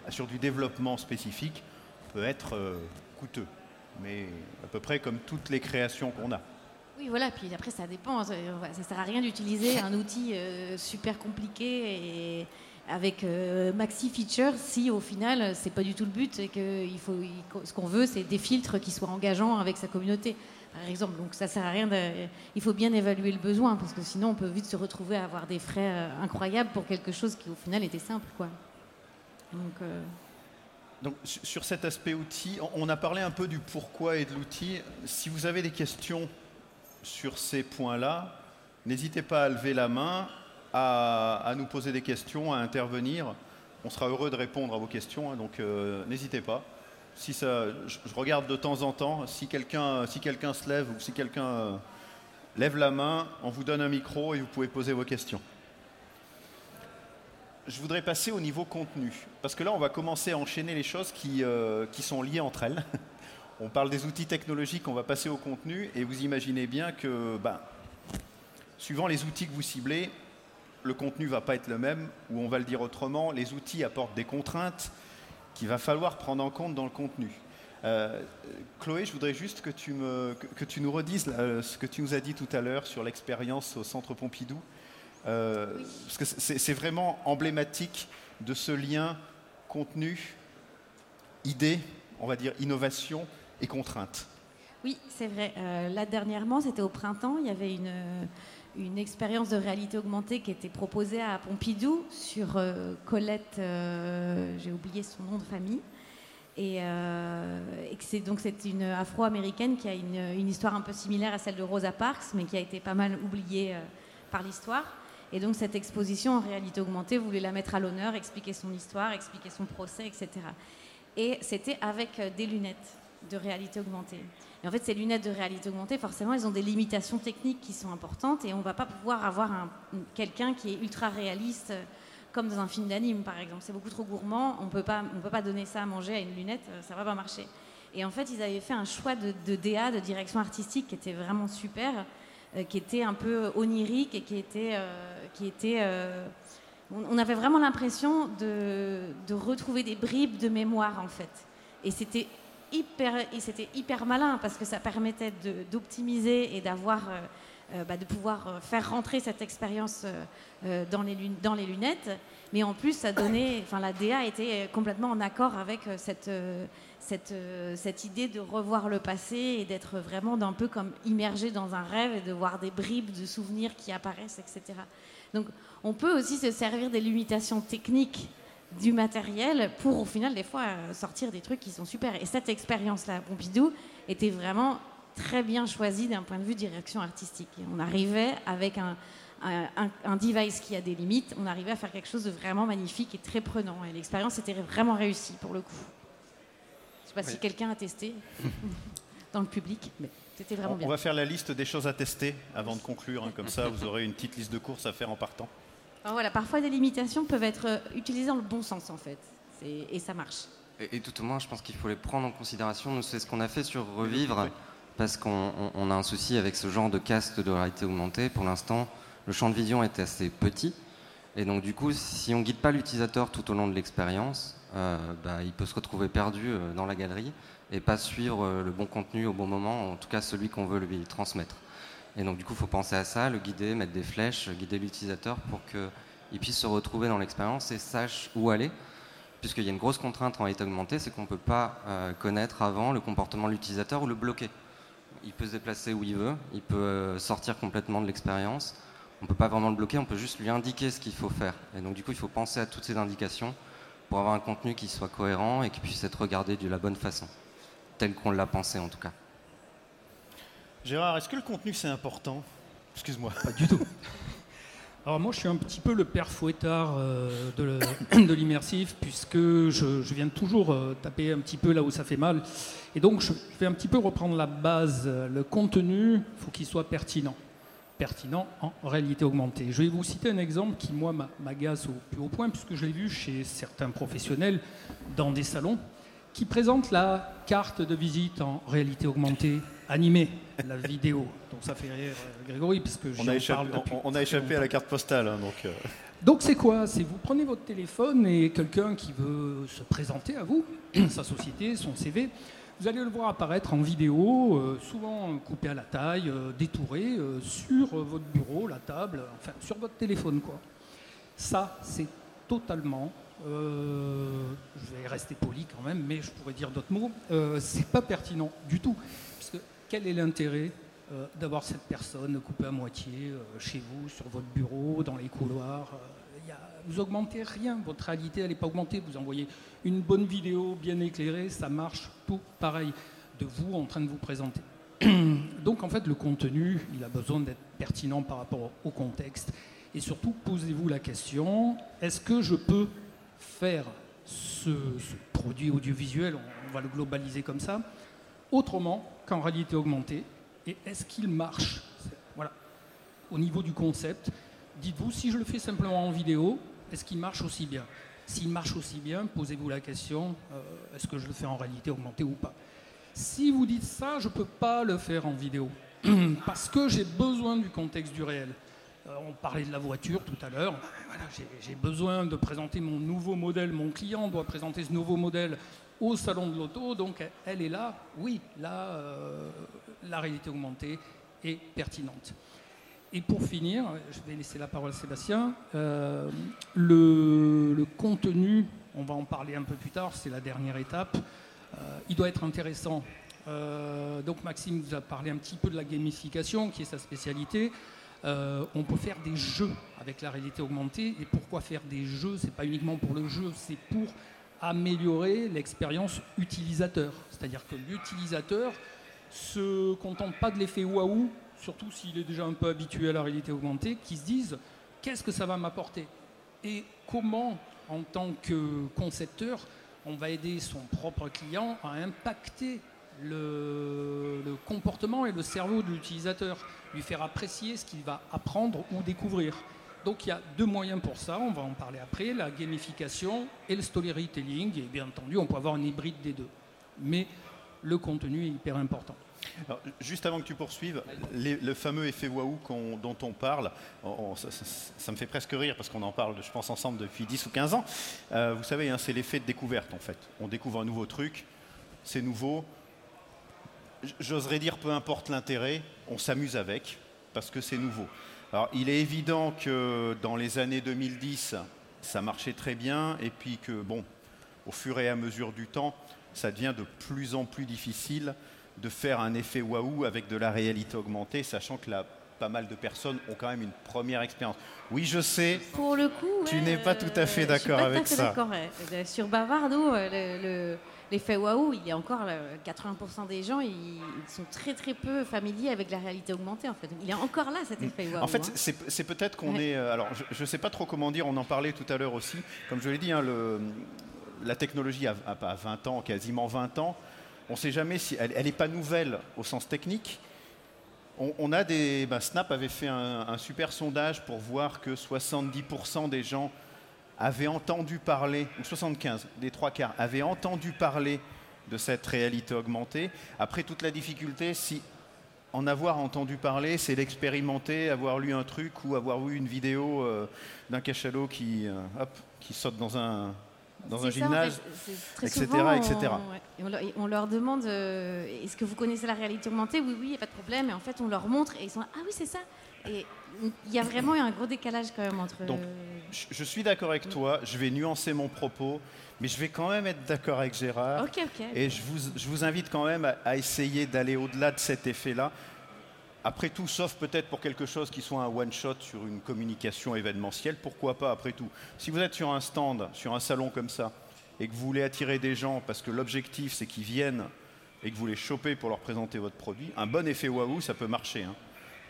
sur du développement spécifique, peut être euh, coûteux, mais à peu près comme toutes les créations qu'on a. Oui, voilà, puis après ça dépend. Ça ne sert à rien d'utiliser un outil euh, super compliqué et avec euh, maxi feature si au final c'est pas du tout le but et que il faut, ce qu'on veut c'est des filtres qui soient engageants avec sa communauté par exemple. Donc ça sert à rien. il faut bien évaluer le besoin parce que sinon on peut vite se retrouver à avoir des frais incroyables pour quelque chose qui au final était simple, quoi. Donc donc, sur cet aspect outil, on a parlé un peu du pourquoi et de l'outil. Si vous avez des questions sur ces points-là, n'hésitez pas à lever la main, à, nous poser des questions, à intervenir. On sera heureux de répondre à vos questions, hein, donc euh, n'hésitez pas. Si ça, je, regarde de temps en temps, si quelqu'un si quelqu'un se lève ou si quelqu'un euh, lève la main, on vous donne un micro et vous pouvez poser vos questions je voudrais passer au niveau contenu. Parce que là, on va commencer à enchaîner les choses qui, euh, qui sont liées entre elles. on parle des outils technologiques, on va passer au contenu. Et vous imaginez bien que, ben, suivant les outils que vous ciblez, le contenu ne va pas être le même. Ou on va le dire autrement, les outils apportent des contraintes qu'il va falloir prendre en compte dans le contenu. Euh, Chloé, je voudrais juste que tu, nous redises ce que tu nous as dit tout à l'heure sur l'expérience au Centre Pompidou. Euh, parce que c'est vraiment emblématique de ce lien contenu, idée, on va dire innovation et contrainte. Oui, c'est vrai. Euh, là, dernièrement, c'était au printemps, il y avait une, une expérience de réalité augmentée qui était proposée à Pompidou sur euh, Colette, j'ai oublié son nom de famille. Et, c'est donc c'est une afro-américaine qui a une, histoire un peu similaire à celle de Rosa Parks, mais qui a été pas mal oubliée par l'histoire. Et donc cette exposition en réalité augmentée voulait la mettre à l'honneur, expliquer son histoire, expliquer son procès, etc. Et c'était avec euh, des lunettes de réalité augmentée. Et en fait, ces lunettes de réalité augmentée, forcément, elles ont des limitations techniques qui sont importantes et on ne va pas pouvoir avoir quelqu'un qui est ultra réaliste comme dans un film d'anime par exemple. C'est beaucoup trop gourmand, on ne peut pas donner ça à manger à une lunette, ça va pas marcher. Et en fait, ils avaient fait un choix de, de DA, de direction artistique, qui était vraiment super, qui était un peu onirique et qui était, qui était on avait vraiment l'impression de, retrouver des bribes de mémoire en fait. Et c'était hyper, c'était hyper malin parce que ça permettait d'optimiser et d'avoir, euh, euh, bah, de pouvoir euh, faire rentrer cette expérience dans, les, lunettes. Mais en plus, ça donnait, enfin, la DA était complètement en accord avec cette, cette, cette idée de revoir le passé et d'être vraiment d'un peu comme immergé dans un rêve et de voir des bribes de souvenirs qui apparaissent, etc. Donc on peut aussi se servir des limitations techniques du matériel pour au final des fois euh, sortir des trucs qui sont super. Et cette expérience-là, Pompidou, était vraiment très bien choisie d'un point de vue direction artistique. on arrivait avec un, device qui a des limites, on arrivait à faire quelque chose de vraiment magnifique et très prenant. Et l'expérience était vraiment réussie pour le coup. Je ne sais pas si quelqu'un a testé dans le public, mais c'était vraiment bien. On va faire la liste des choses à tester avant de conclure. Hein. comme ça, vous aurez une petite liste de courses à faire en partant voilà, parfois des limitations peuvent être euh, utilisées dans le bon sens en fait, et ça marche. Et, tout au moins, je pense qu'il faut les prendre en considération. c'est ce qu'on a fait sur Revivre, parce qu'on a un souci avec ce genre de casque de réalité augmentée. Pour l'instant, le champ de vision était assez petit. Et donc, du coup, si on ne guide pas l'utilisateur tout au long de l'expérience, euh, bah, il peut se retrouver perdu euh, dans la galerie et pas suivre le bon contenu au bon moment, en tout cas celui qu'on veut lui transmettre. Et donc du coup, il faut penser à ça, le guider, mettre des flèches, guider l'utilisateur pour qu'il puisse se retrouver dans l'expérience et sache où aller. Puisqu'il y a une grosse contrainte en réalité augmentée, c'est qu'on ne peut pas euh, connaître avant le comportement de l'utilisateur ou le bloquer. Il peut se déplacer où il veut, il peut euh, sortir complètement de l'expérience. On ne peut pas vraiment le bloquer, on peut juste lui indiquer ce qu'il faut faire. Et donc du coup, il faut penser à toutes ces indications pour avoir un contenu qui soit cohérent et qui puisse être regardé de la bonne façon, tel qu'on l'a pensé en tout cas. Gérard, est-ce que le contenu c'est important? Excuse-moi. Pas du tout. Alors moi je suis un petit peu le père fouettard euh, de, l'immersif puisque je, viens toujours euh, taper un petit peu là où ça fait mal. Et donc je vais un petit peu reprendre la base. Le contenu, il faut qu'il soit pertinent. Pertinent en réalité augmentée. Je vais vous citer un exemple qui moi m'agace au plus haut point puisque je l'ai vu chez certains professionnels dans des salons qui présentent la carte de visite en réalité augmentée animé la vidéo. Donc ça fait rire euh, Grégory, puisque on a échappé, on, a échappé à la carte postale. Hein, donc euh. donc c'est quoi? C'est vous prenez votre téléphone et quelqu'un qui veut se présenter à vous, sa société, son CV, vous allez le voir apparaître en vidéo, euh, souvent coupé à la taille, détouré, sur votre bureau, la table, enfin sur votre téléphone. quoi. Ça, c'est totalement je vais rester poli quand même, mais je pourrais dire d'autres mots, c'est pas pertinent du tout quel est l'intérêt euh, d'avoir cette personne coupée à moitié euh, chez vous, sur votre bureau, dans les couloirs euh, Vous augmentez rien, votre réalité n'est pas augmentée. Vous envoyez une bonne vidéo bien éclairée, ça marche tout pareil de vous en train de vous présenter. Donc en fait le contenu, il a besoin d'être pertinent par rapport au contexte. Et surtout, posez-vous la question, est-ce que je peux faire ce produit audiovisuel, on va le globaliser comme ça, autrement qu'en réalité augmentée Et est-ce qu'il marche? Voilà. Au niveau du concept, dites-vous, si je le fais simplement en vidéo, est-ce qu'il marche aussi bien? S'il marche aussi bien, posez-vous la question, euh, est-ce que je le fais en réalité augmentée ou pas? Si vous dites ça, je ne peux pas le faire en vidéo, parce que j'ai besoin du contexte du réel. Euh, on parlait de la voiture tout à l'heure. j'ai besoin de présenter mon nouveau modèle. Mon client doit présenter ce nouveau modèle au salon de l'auto, donc elle est là, oui, là, euh, la réalité augmentée est pertinente. Et pour finir, je vais laisser la parole à Sébastien, euh, le, contenu, on va en parler un peu plus tard, c'est la dernière étape, euh, il doit être intéressant. donc Maxime vous a parlé un petit peu de la gamification, qui est sa spécialité. on peut faire des jeux avec la réalité augmentée. Et pourquoi faire des jeux? C'est pas uniquement pour le jeu, c'est pour améliorer l'expérience utilisateur. C'est-à-dire que l'utilisateur se contente pas de l'effet waouh, surtout s'il est déjà un peu habitué à la réalité augmentée, qui se dise qu'est-ce que ça va m'apporter? Et comment, en tant que concepteur, on va aider son propre client à impacter le comportement et le cerveau de l'utilisateur, lui faire apprécier ce qu'il va apprendre ou découvrir? Donc il y a deux moyens pour ça, on va en parler après, la gamification et le storytelling, et bien entendu on peut avoir un hybride des deux. Mais le contenu est hyper important. juste avant que tu poursuives, le fameux effet waouh dont on parle, ça, me fait presque rire parce qu'on en parle, je pense, ensemble depuis 10 ou 15 ans. Euh, vous savez, hein, c'est l'effet de découverte en fait. On découvre un nouveau truc, c'est nouveau. J'oserais dire, peu importe l'intérêt, on s'amuse avec parce que c'est nouveau. Alors, il est évident que dans les années 2010, ça marchait très bien et puis que, bon, au fur et à mesure du temps, ça devient de plus en plus difficile de faire un effet waouh avec de la réalité augmentée, sachant que là, pas mal de personnes ont quand même une première expérience. Oui, je sais. Pour le coup, tu n'es pas tout à fait d'accord avec ça. Euh, sur Bavardo, euh, l'effet waouh, il y a encore 80% euh, des gens, ils, sont très très peu familiers avec la réalité augmentée en fait. Il est encore là cet effet waouh. En fait, hein. c'est peut-être qu'on est. Alors, je ne sais pas trop comment dire. On en parlait tout à l'heure aussi. Comme je l'ai dit, hein, le, la technologie a, pas 20 ans, quasiment 20 ans. On ne sait jamais si elle n'est pas nouvelle au sens technique. On, a des, ben, Snap avait fait un, super sondage pour voir que 70% des gens avaient entendu parler, ou 75, des trois quarts, avaient entendu parler de cette réalité augmentée. Après, toute la difficulté, si en avoir entendu parler, c'est l'expérimenter, avoir lu un truc ou avoir vu une vidéo euh, d'un cachalot qui, euh, qui saute dans un, dans un gymnase, etc. etc. On, leur, demande euh, est-ce que vous connaissez la réalité augmentée? Oui, oui, il n'y a pas de problème. Et en fait, on leur montre et ils sont là, ah oui, c'est ça. Et il y a vraiment un gros décalage quand même entre. Donc, je suis d'accord avec toi. Je vais nuancer mon propos, mais je vais quand même être d'accord avec Gérard. Ok, ok. Et je vous, je vous invite quand même à essayer d'aller au-delà de cet effet-là. Après tout, sauf peut-être pour quelque chose qui soit un one-shot sur une communication événementielle, pourquoi pas après tout Si vous êtes sur un stand, sur un salon comme ça, et que vous voulez attirer des gens parce que l'objectif c'est qu'ils viennent et que vous les chopez pour leur présenter votre produit, un bon effet waouh, ça peut marcher. Hein.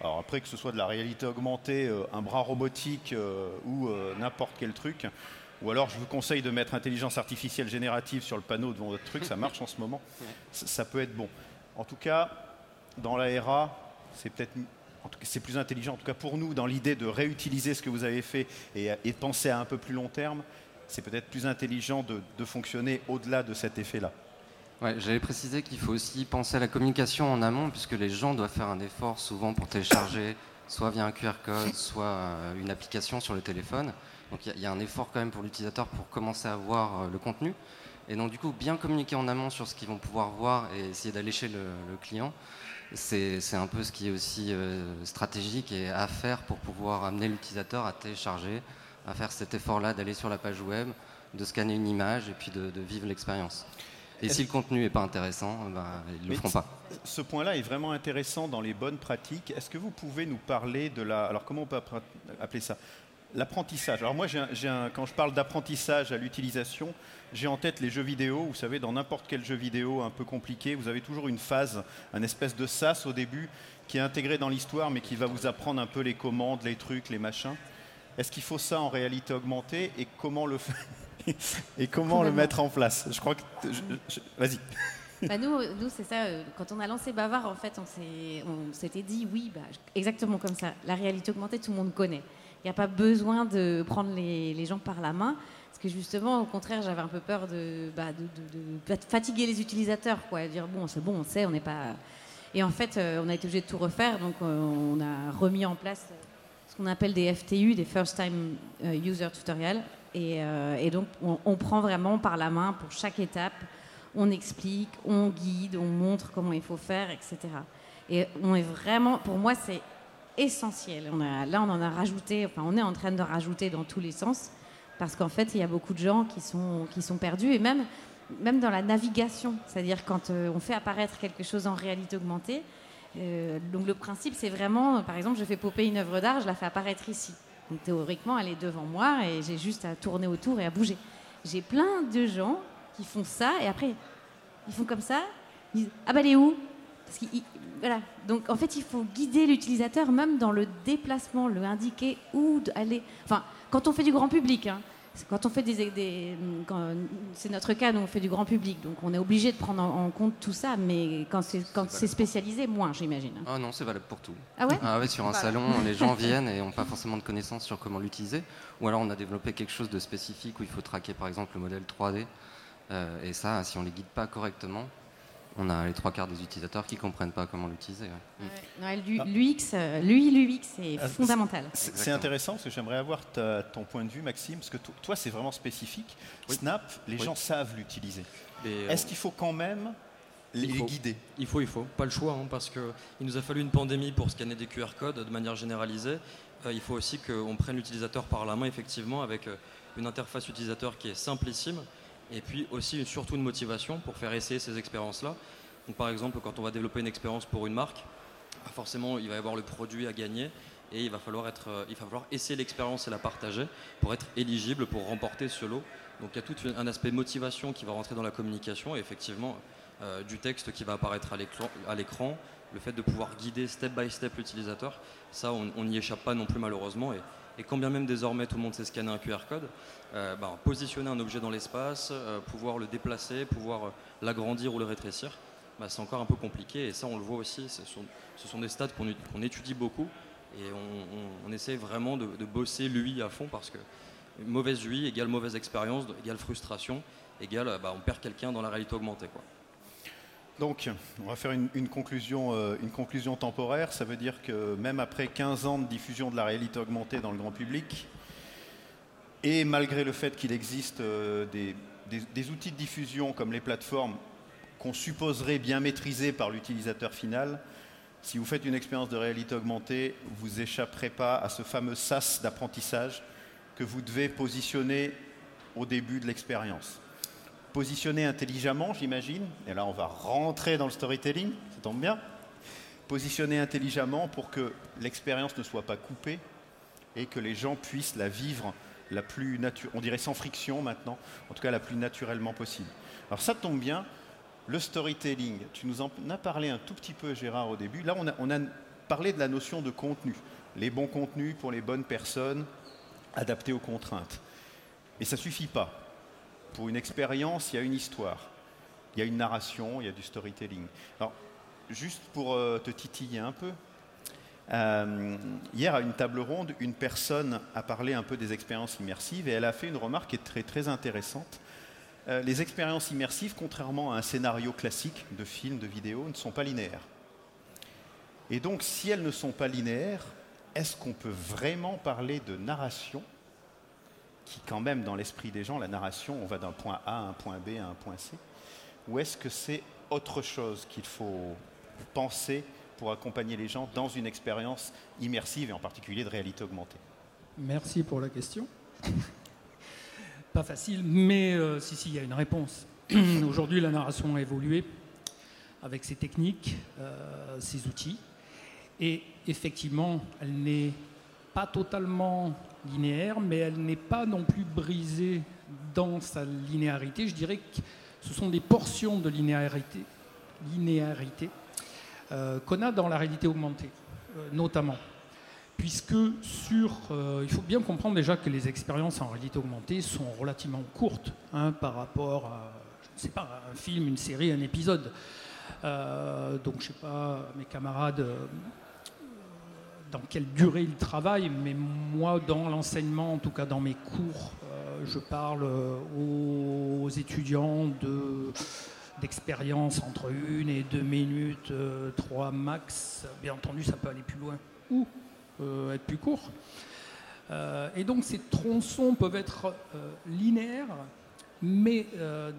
Alors après que ce soit de la réalité augmentée, euh, un bras robotique euh, ou euh, n'importe quel truc, ou alors je vous conseille de mettre intelligence artificielle générative sur le panneau devant votre truc, ça marche en ce moment, ça peut être bon. En tout cas, dans la RA, c'est peut-être c'est plus intelligent, en tout cas pour nous, dans l'idée de réutiliser ce que vous avez fait et, de penser à un peu plus long terme, c'est peut-être plus intelligent de, fonctionner au-delà de cet effet-là. Ouais, J'allais préciser qu'il faut aussi penser à la communication en amont, puisque les gens doivent faire un effort souvent pour télécharger, soit via un QR code, soit euh, une application sur le téléphone. Donc il y, a un effort quand même pour l'utilisateur pour commencer à voir euh, le contenu. Et donc du coup, bien communiquer en amont sur ce qu'ils vont pouvoir voir et essayer d'allécher le, le client c'est un peu ce qui est aussi euh, stratégique et à faire pour pouvoir amener l'utilisateur à télécharger, à faire cet effort-là d'aller sur la page web, de scanner une image et puis de, vivre l'expérience. Et si le contenu n'est pas intéressant, bah, ils ne le feront pas. Ce point-là est vraiment intéressant dans les bonnes pratiques. Est-ce que vous pouvez nous parler de la... Alors comment on peut appeler ça? L'apprentissage. Alors moi, quand je parle d'apprentissage à l'utilisation, j'ai en tête les jeux vidéo. Vous savez, dans n'importe quel jeu vidéo un peu compliqué, vous avez toujours une phase, un espèce de sas au début qui est intégré dans l'histoire, mais qui va vous apprendre un peu les commandes, les trucs, les machins. Est-ce qu'il faut ça en réalité augmentée? Et comment le et comment le mettre en place? Je crois que vas-y. Bah nous, nous c'est ça. Euh, quand on a lancé Bavard, en fait, on s'était dit oui, bah, exactement comme ça. La réalité augmentée, tout le monde connaît. Il n'y a pas besoin de prendre les, les gens par la main justement, au contraire, j'avais un peu peur bah, de, fatiguer les utilisateurs, quoi, dire bon, c'est bon, on sait, on n'est pas. Et en fait, euh, on a été obligé de tout refaire, donc euh, on a remis en place ce qu'on appelle des FTU, des First Time User Tutorial, et, donc on, prend vraiment par la main pour chaque étape, on explique, on guide, on montre comment il faut faire, etc. Et on est vraiment, pour moi, c'est essentiel. On a, là, on en a rajouté, enfin, on est en train de rajouter dans tous les sens. Parce qu'en fait, il y a beaucoup de gens qui sont, qui sont perdus, et même, même dans la navigation, c'est-à-dire quand euh, on fait apparaître quelque chose en réalité augmentée. Euh, donc le principe, c'est vraiment, par exemple, je fais popper une œuvre d'art, je la fais apparaître ici. Donc théoriquement, elle est devant moi et j'ai juste à tourner autour et à bouger. J'ai plein de gens qui font ça et après, ils font comme ça, ils disent Ah bah, elle est où? Parce voilà. Donc en fait, il faut guider l'utilisateur même dans le déplacement, le indiquer où aller. Enfin, quand on fait du grand public, hein, quand on fait des, c'est notre cas, nous on fait du grand public, donc on est obligé de prendre en, compte tout ça, mais quand c'est quand c'est spécialisé, moins, j'imagine. Ah non, c'est valable pour tout. Ah ouais? Ah ouais, sur un salon, les gens viennent et n'ont pas forcément de connaissances sur comment l'utiliser, ou alors on a développé quelque chose de spécifique où il faut traquer par exemple le modèle 3D, euh, et ça, si on les guide pas correctement, on a les trois quarts des utilisateurs qui comprennent pas comment l'utiliser. L'UX, euh, lui, l'UX, c'est ah, fondamental. C'est intéressant parce que j'aimerais avoir ton point de vue, Maxime, parce que toi, c'est vraiment spécifique. Snap, les gens savent l'utiliser. Euh, Est-ce qu'il faut quand même les guider? Il faut, il faut, pas le choix, hein, parce qu'il nous a fallu une pandémie pour scanner des QR codes de manière généralisée. Euh, il faut aussi qu'on prenne l'utilisateur par la main, effectivement, avec une interface utilisateur qui est simplissime et puis aussi surtout une motivation pour faire essayer ces expériences-là. Donc par exemple, quand on va développer une expérience pour une marque, bah, forcément il va y avoir le produit à gagner et il va falloir, être, euh, il va falloir essayer l'expérience et la partager pour être éligible pour remporter ce lot. Donc il y a tout un aspect motivation qui va rentrer dans la communication et effectivement euh, du texte qui va apparaître à l'écran, le fait de pouvoir guider step by step l'utilisateur, ça on n'y échappe pas non plus malheureusement. Et quand bien même désormais tout le monde sait scanner un QR code, euh, ben, positionner un objet dans l'espace, euh, pouvoir le déplacer, pouvoir euh, l'agrandir ou le rétrécir, ben, c'est encore un peu compliqué. Et ça, on le voit aussi, ce sont, des stats qu'on étudie beaucoup. Et on, essaie vraiment de, bosser l'UI à fond parce que mauvaise UI égale mauvaise expérience, égale frustration, égale ben, on perd quelqu'un dans la réalité augmentée. Donc, on va faire une, conclusion, euh, une conclusion temporaire. Ça veut dire que même après 15 ans de diffusion de la réalité augmentée dans le grand public, et malgré le fait qu'il existe euh, des, outils de diffusion comme les plateformes qu'on supposerait bien maîtrisés par l'utilisateur final, si vous faites une expérience de réalité augmentée, vous échapperez pas à ce fameux sas d'apprentissage que vous devez positionner au début de l'expérience positionner intelligemment, j'imagine. Et là, on va rentrer dans le storytelling, ça tombe bien. Positionner intelligemment pour que l'expérience ne soit pas coupée et que les gens puissent la vivre la plus on dirait sans friction maintenant, en tout cas la plus naturellement possible. Alors ça tombe bien, le storytelling, tu nous en as parlé un tout petit peu Gérard au début, là on a, on a parlé de la notion de contenu, les bons contenus pour les bonnes personnes, adaptés aux contraintes. Mais ça ne suffit pas pour une expérience, il y a une histoire, il y a une narration, il y a du storytelling. Alors, juste pour euh, te titiller un peu, euh, hier à une table ronde, une personne a parlé un peu des expériences immersives et elle a fait une remarque qui est très, très intéressante. Euh, les expériences immersives, contrairement à un scénario classique de film, de vidéo, ne sont pas linéaires. Et donc, si elles ne sont pas linéaires, est-ce qu'on peut vraiment parler de narration qui quand même dans l'esprit des gens, la narration, on va d'un point A à un point B à un point C Ou est-ce que c'est autre chose qu'il faut penser pour accompagner les gens dans une expérience immersive et en particulier de réalité augmentée? Merci pour la question. Pas facile, mais euh, si, si, il y a une réponse. Aujourd'hui, la narration a évolué avec ses techniques, euh, ses outils, et effectivement, elle n'est pas totalement linéaire, mais elle n'est pas non plus brisée dans sa linéarité. Je dirais que ce sont des portions de linéarité, linéarité euh, qu'on a dans la réalité augmentée, euh, notamment. Puisque sur, euh, il faut bien comprendre déjà que les expériences en réalité augmentée sont relativement courtes hein, par rapport à, je ne sais pas, un film, une série, un épisode. donc, je ne sais pas, mes camarades dans quelle durée ils travaillent, mais moi, dans l'enseignement, en tout cas dans mes cours, euh, je parle aux, étudiants de d'expérience entre une et deux minutes, euh, trois max. Bien entendu, ça peut aller plus loin ou euh, être plus court. et donc ces tronçons peuvent être linéaires, mais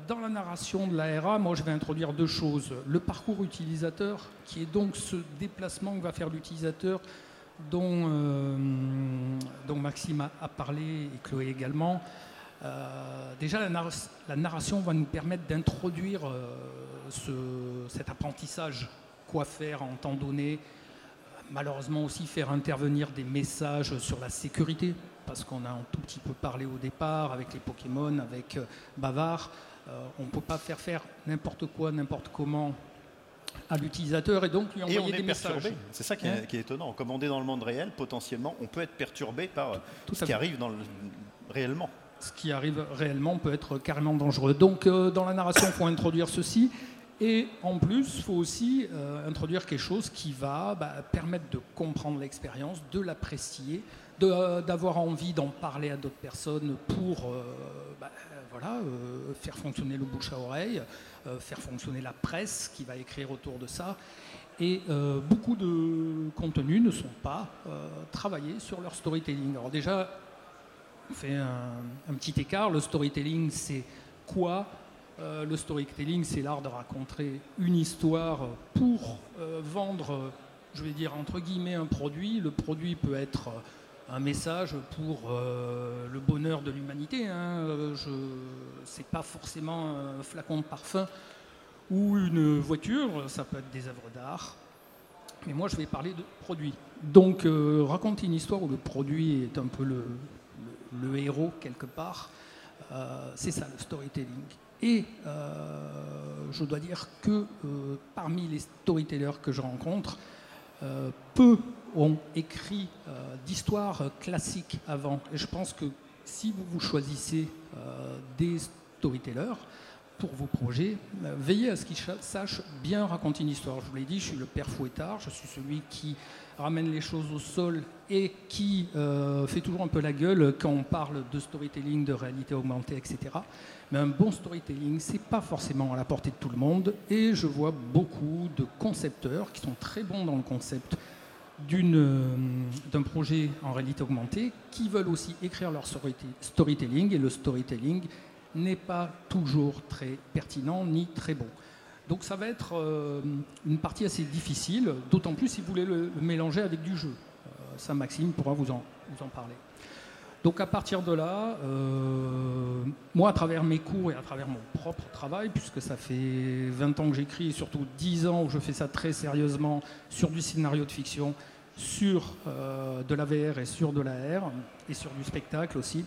dans la narration de l'ARA, moi je vais introduire deux choses. Le parcours utilisateur, qui est donc ce déplacement que va faire l'utilisateur dont, euh, dont Maxime a, parlé et Chloé également. Euh, déjà, la, narration va nous permettre d'introduire euh, cet apprentissage, quoi faire en temps donné. Malheureusement aussi faire intervenir des messages sur la sécurité, parce qu'on a un tout petit peu parlé au départ avec les Pokémon, avec Bavard. on ne peut pas faire faire n'importe quoi, n'importe comment à l'utilisateur et donc lui envoyer des messages. C'est ça qui est, étonnant. Comme on est dans le monde réel, potentiellement, on peut être perturbé par tout ce qui arrive dans le, réellement. ce qui arrive réellement peut être carrément dangereux. Donc dans la narration, il faut introduire ceci. Et en plus, il faut aussi introduire quelque chose qui va bah, permettre de comprendre l'expérience, de l'apprécier, d'avoir envie d'en parler à d'autres personnes pour voilà, faire fonctionner le bouche à oreille, faire fonctionner la presse qui va écrire autour de ça. Et euh, beaucoup de contenus ne sont pas euh, travaillés sur leur storytelling. Alors déjà, on fait un, petit écart. Le storytelling, c'est quoi? Euh, Le storytelling, c'est l'art de raconter une histoire pour vendre, je vais dire entre guillemets, un produit. Le produit peut être un message pour le bonheur de l'humanité. Hein. Ce n'est pas forcément un flacon de parfum ou une voiture, ça peut être des œuvres d'art. Mais moi, je vais parler de produit. Donc, euh, raconter une histoire où le produit est un peu le, héros quelque part, euh, c'est ça le storytelling. Et euh, je dois dire que parmi les storytellers que je rencontre, peu ont écrit d'histoires classiques avant. Et je pense que si vous vous choisissez des storytellers, pour vos projets, euh, veillez à ce qu'ils sachent bien raconter une histoire. Je vous l'ai dit, je suis le père fouettard, je suis celui qui ramène les choses au sol et qui euh, fait toujours un peu la gueule quand on parle de storytelling, de réalité augmentée, etc. Mais un bon storytelling, c'est pas forcément à la portée de tout le monde. Et je vois beaucoup de concepteurs qui sont très bons dans le concept euh, d'un projet en réalité augmentée, qui veulent aussi écrire leur storytelling. Et le storytelling, n'est pas toujours très pertinent ni très bon. Donc ça va être euh, une partie assez difficile, d'autant plus si vous voulez le, mélanger avec du jeu. Euh, ça, Maxime pourra vous en, vous en parler. Donc à partir de là, euh, moi à travers mes cours et à travers mon propre travail, puisque ça fait 20 ans que j'écris et surtout 10 ans où je fais ça très sérieusement sur du scénario de fiction, sur de la VR et sur de la R, et sur du spectacle aussi,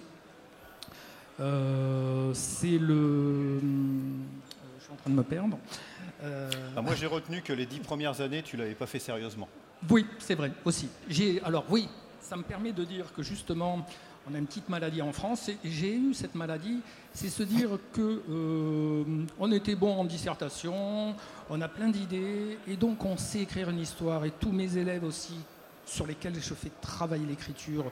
euh, c'est le. Euh, je suis en train de me perdre. Euh, ah, moi, j'ai retenu que les dix premières années, tu l'avais pas fait sérieusement. Oui, c'est vrai aussi. Alors oui, ça me permet de dire que justement, on a une petite maladie en France. Et j'ai eu cette maladie, c'est se dire que on était bon en dissertation, on a plein d'idées, et donc on sait écrire une histoire. Et tous mes élèves aussi, sur lesquels je fais travailler l'écriture,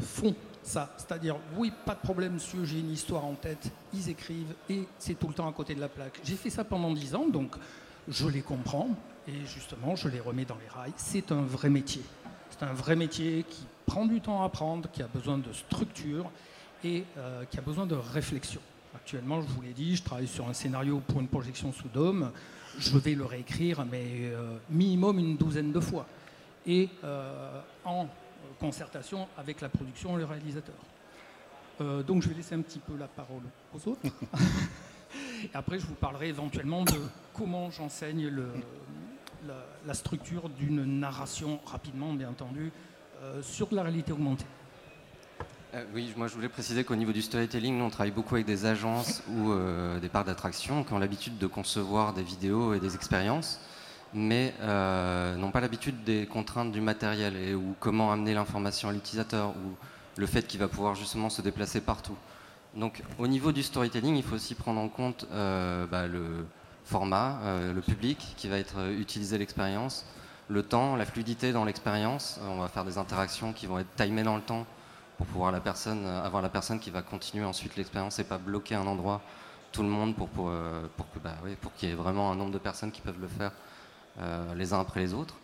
font ça. C'est-à-dire, oui, pas de problème, monsieur, j'ai une histoire en tête, ils écrivent et c'est tout le temps à côté de la plaque. J'ai fait ça pendant dix ans, donc je les comprends et justement, je les remets dans les rails. C'est un vrai métier. C'est un vrai métier qui prend du temps à apprendre, qui a besoin de structure et euh, qui a besoin de réflexion. Actuellement, je vous l'ai dit, je travaille sur un scénario pour une projection sous dôme. Je vais le réécrire, mais euh, minimum une douzaine de fois. Et euh, en concertation avec la production et le réalisateur. Donc je vais laisser un petit peu la parole aux autres. et après, je vous parlerai éventuellement de comment j'enseigne la, la, structure d'une narration rapidement, bien entendu, sur de la réalité augmentée. Euh, oui, moi je voulais préciser qu'au niveau du storytelling, nous on travaille beaucoup avec des agences ou des parcs d'attractions qui ont l'habitude de concevoir des vidéos et des expériences mais euh, n'ont pas l'habitude des contraintes du matériel et ou comment amener l'information à l'utilisateur ou le fait qu'il va pouvoir justement se déplacer partout. Donc au niveau du storytelling, il faut aussi prendre en compte euh, bah, le format, euh, le public qui va être utilisé l'expérience, le temps, la fluidité dans l'expérience. On va faire des interactions qui vont être timées dans le temps pour pouvoir personne, avoir la personne qui va continuer ensuite l'expérience et pas bloquer un endroit tout le monde pour, pour, pour, bah, pour qu'il y ait vraiment un nombre de personnes qui peuvent le faire euh, les uns après les autres.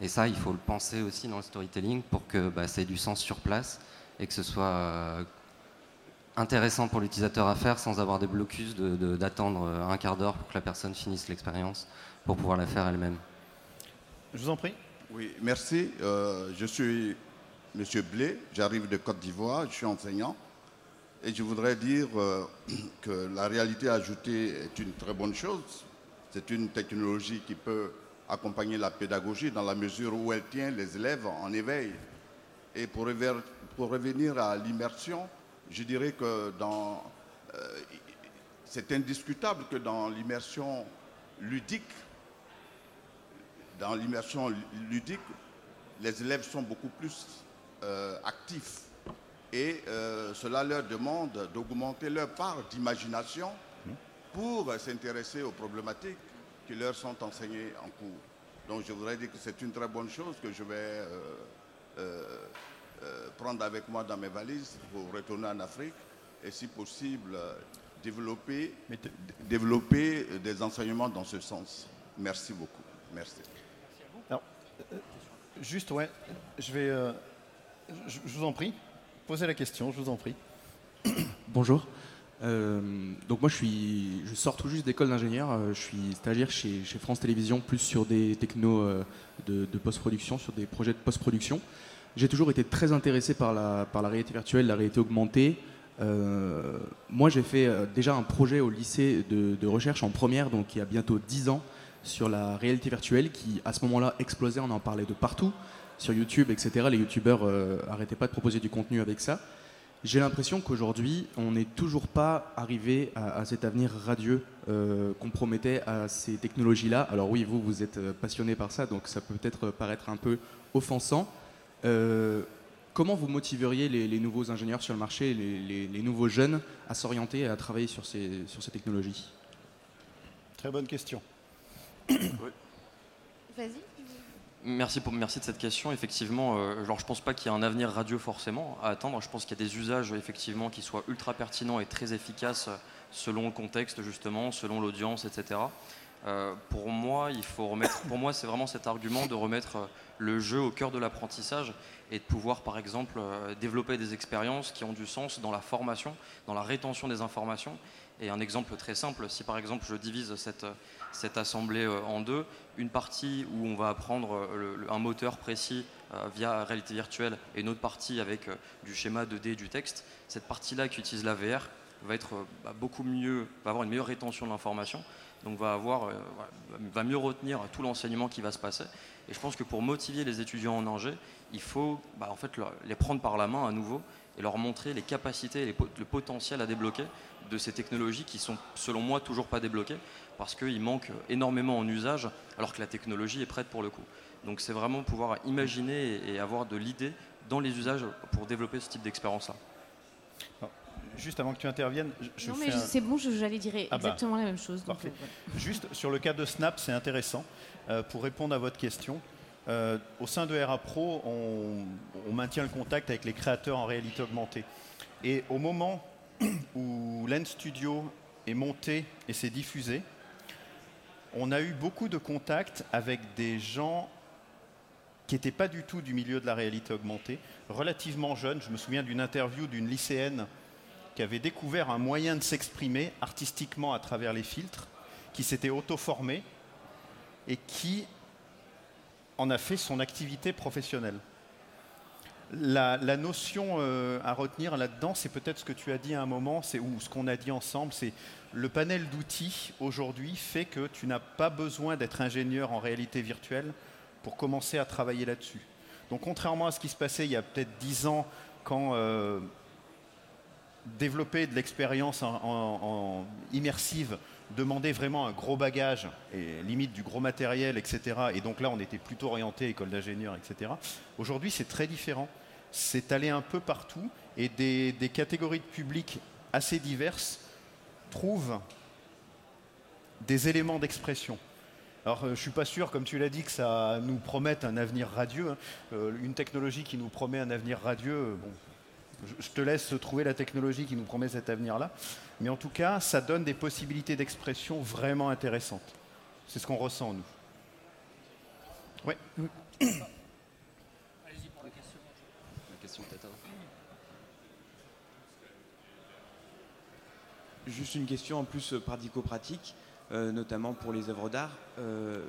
Et ça, il faut le penser aussi dans le storytelling pour que bah, ça ait du sens sur place et que ce soit euh, intéressant pour l'utilisateur à faire sans avoir des blocus d'attendre de, un quart d'heure pour que la personne finisse l'expérience pour pouvoir la faire elle-même. Je vous en prie. Oui, merci. Euh, je suis Monsieur Blé, j'arrive de Côte d'Ivoire, je suis enseignant. Et je voudrais dire que la réalité ajoutée est une très bonne chose. C'est une technologie qui peut accompagner la pédagogie dans la mesure où elle tient les élèves en éveil. Et pour, revenir à l'immersion, je dirais que dans, euh, c'est indiscutable que dans l'immersion ludique, dans l'immersion ludique, les élèves sont beaucoup plus euh, actifs. Et euh, cela leur demande d'augmenter leur part d'imagination pour s'intéresser aux problématiques qui leur sont enseignées en cours. Donc je voudrais dire que c'est une très bonne chose que je vais euh, prendre avec moi dans mes valises pour retourner en Afrique et si possible développer, développer des enseignements dans ce sens. Merci beaucoup. Merci. Alors, juste, ouais, je vais. je, vous en prie. Posez la question, je vous en prie. Bonjour. Euh, donc moi je suis, je sors tout juste d'école d'ingénieur. Euh, je suis stagiaire chez, France Télévisions, plus sur des technos euh, de, post-production, sur des projets de post-production. J'ai toujours été très intéressé par la, par la réalité virtuelle, la réalité augmentée. moi j'ai fait déjà un projet au lycée de, de, recherche en première, donc il y a bientôt 10 ans, sur la réalité virtuelle qui à ce moment-là explosait, on en parlait de partout sur YouTube, etc. Les youtubeurs euh, pas de proposer du contenu avec ça. J'ai l'impression qu'aujourd'hui, on n'est toujours pas arrivé à, cet avenir radieux euh, qu'on promettait à ces technologies-là. Alors oui, vous, vous êtes euh, passionné par ça, donc ça peut peut-être paraître un peu offensant. comment vous motiveriez les, nouveaux ingénieurs sur le marché, les, nouveaux jeunes, à s'orienter et à travailler sur ces technologies? Très bonne question. Merci, pour, merci de cette question. Effectivement, euh, je ne pense pas qu'il y ait un avenir radio forcément à attendre. Je pense qu'il y a des usages effectivement qui soient ultra pertinents et très efficaces selon le contexte justement, selon l'audience, etc. Euh, pour moi, il faut remettre. Pour moi, c'est vraiment cet argument de remettre euh, le jeu au cœur de l'apprentissage et de pouvoir, par exemple, développer des expériences qui ont du sens dans la formation, dans la rétention des informations. Et un exemple très simple, si par exemple je divise cette, cette assemblée en deux, une partie où on va apprendre euh, un moteur précis euh, via réalité virtuelle et une autre partie avec euh, du schéma 2D du texte, cette partie-là qui utilise la VR va être bah, beaucoup mieux, va avoir une meilleure rétention de l'information, donc va avoir, va mieux retenir tout l'enseignement qui va se passer. Et je pense que pour motiver les étudiants en Angers, il faut bah, en fait les prendre par la main à nouveau et leur montrer les capacités, et le potentiel à débloquer de ces technologies qui sont, selon moi, toujours pas débloquées parce qu'il manque énormément en usage, alors que la technologie est prête pour le coup. Donc c'est vraiment pouvoir imaginer et avoir de l'idée dans les usages pour développer ce type d'expérience-là. Juste avant que tu interviennes, je non mais c'est bon, j'allais dire ah bah, exactement la même chose. Euh, Juste sur le cas de Snap, c'est intéressant. Euh, pour répondre à votre question, euh, au sein de RA Pro, on, maintient le contact avec les créateurs en réalité augmentée. Et au moment où Lens Studio est monté et s'est diffusé, on a eu beaucoup de contacts avec des gens qui n'étaient pas du tout du milieu de la réalité augmentée, relativement jeunes. Je me souviens d'une interview d'une lycéenne qui avait découvert un moyen de s'exprimer artistiquement à travers les filtres, qui s'était auto-formée et qui en a fait son activité professionnelle. La, notion euh, à retenir là-dedans, c'est peut-être ce que tu as dit à un moment, c'est ou ce qu'on a dit ensemble, c'est le panel d'outils aujourd'hui fait que tu n'as pas besoin d'être ingénieur en réalité virtuelle pour commencer à travailler là-dessus. Donc contrairement à ce qui se passait il y a peut-être dix ans, quand euh, développer de l'expérience en, immersive demandait vraiment un gros bagage et limite du gros matériel, etc. Et donc là, on était plutôt orienté école d'ingénieur, etc. Aujourd'hui, c'est très différent c'est allé un peu partout et des, catégories de public assez diverses trouvent des éléments d'expression. Alors, euh, je ne suis pas sûr, comme tu l'as dit, que ça nous promette un avenir radieux. Hein. Euh, une technologie qui nous promet un avenir radieux, euh, je, te laisse trouver la technologie qui nous promet cet avenir-là. Mais en tout cas, ça donne des possibilités d'expression vraiment intéressantes. C'est ce qu'on ressent, nous. Oui. Juste une question en plus euh, pratico-pratique, euh, notamment pour les œuvres d'art. Euh,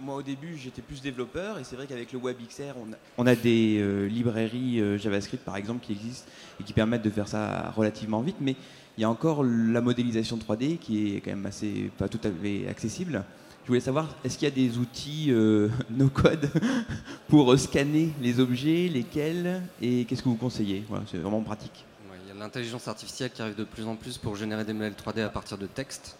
moi au début j'étais plus développeur et c'est vrai qu'avec le WebXR on a, on a des librairies JavaScript par exemple qui existent et qui permettent de faire ça relativement vite mais il y a encore la modélisation 3D qui est quand même assez pas tout à fait accessible. Je voulais savoir est-ce qu'il y a des outils no code pour scanner les objets, lesquels et qu'est-ce que vous conseillez? Voilà, C'est vraiment pratique. L'intelligence artificielle qui arrive de plus en plus pour générer des modèles 3D à partir de texte,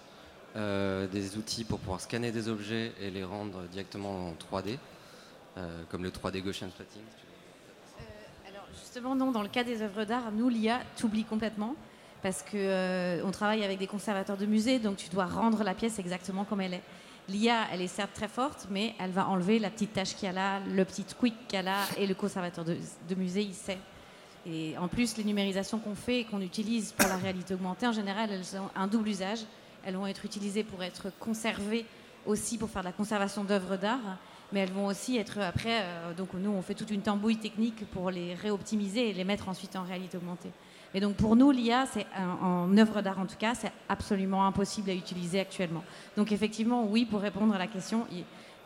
euh, des outils pour pouvoir scanner des objets et les rendre directement en 3D, euh, comme le 3D Gaussian Splatting. Euh, alors justement, non, dans le cas des œuvres d'art, nous, l'IA t'oublie complètement parce qu'on on travaille avec des conservateurs de musées, donc tu dois rendre la pièce exactement comme elle est. L'IA, elle est certes très forte, mais elle va enlever la petite tâche qu'il y a là, le petit tweak qu'il y a là, et le conservateur de musée, il sait. Et en plus, les numérisations qu'on fait et qu'on utilise pour la réalité augmentée, en général, elles ont un double usage. Elles vont être utilisées pour être conservées aussi pour faire de la conservation d'œuvres d'art, mais elles vont aussi être après, euh, donc nous on fait toute une tambouille technique pour les réoptimiser et les mettre ensuite en réalité augmentée. Et donc pour nous, l'IA, c'est en œuvre d'art en tout cas, c'est absolument impossible à utiliser actuellement. Donc effectivement, oui, pour répondre à la question,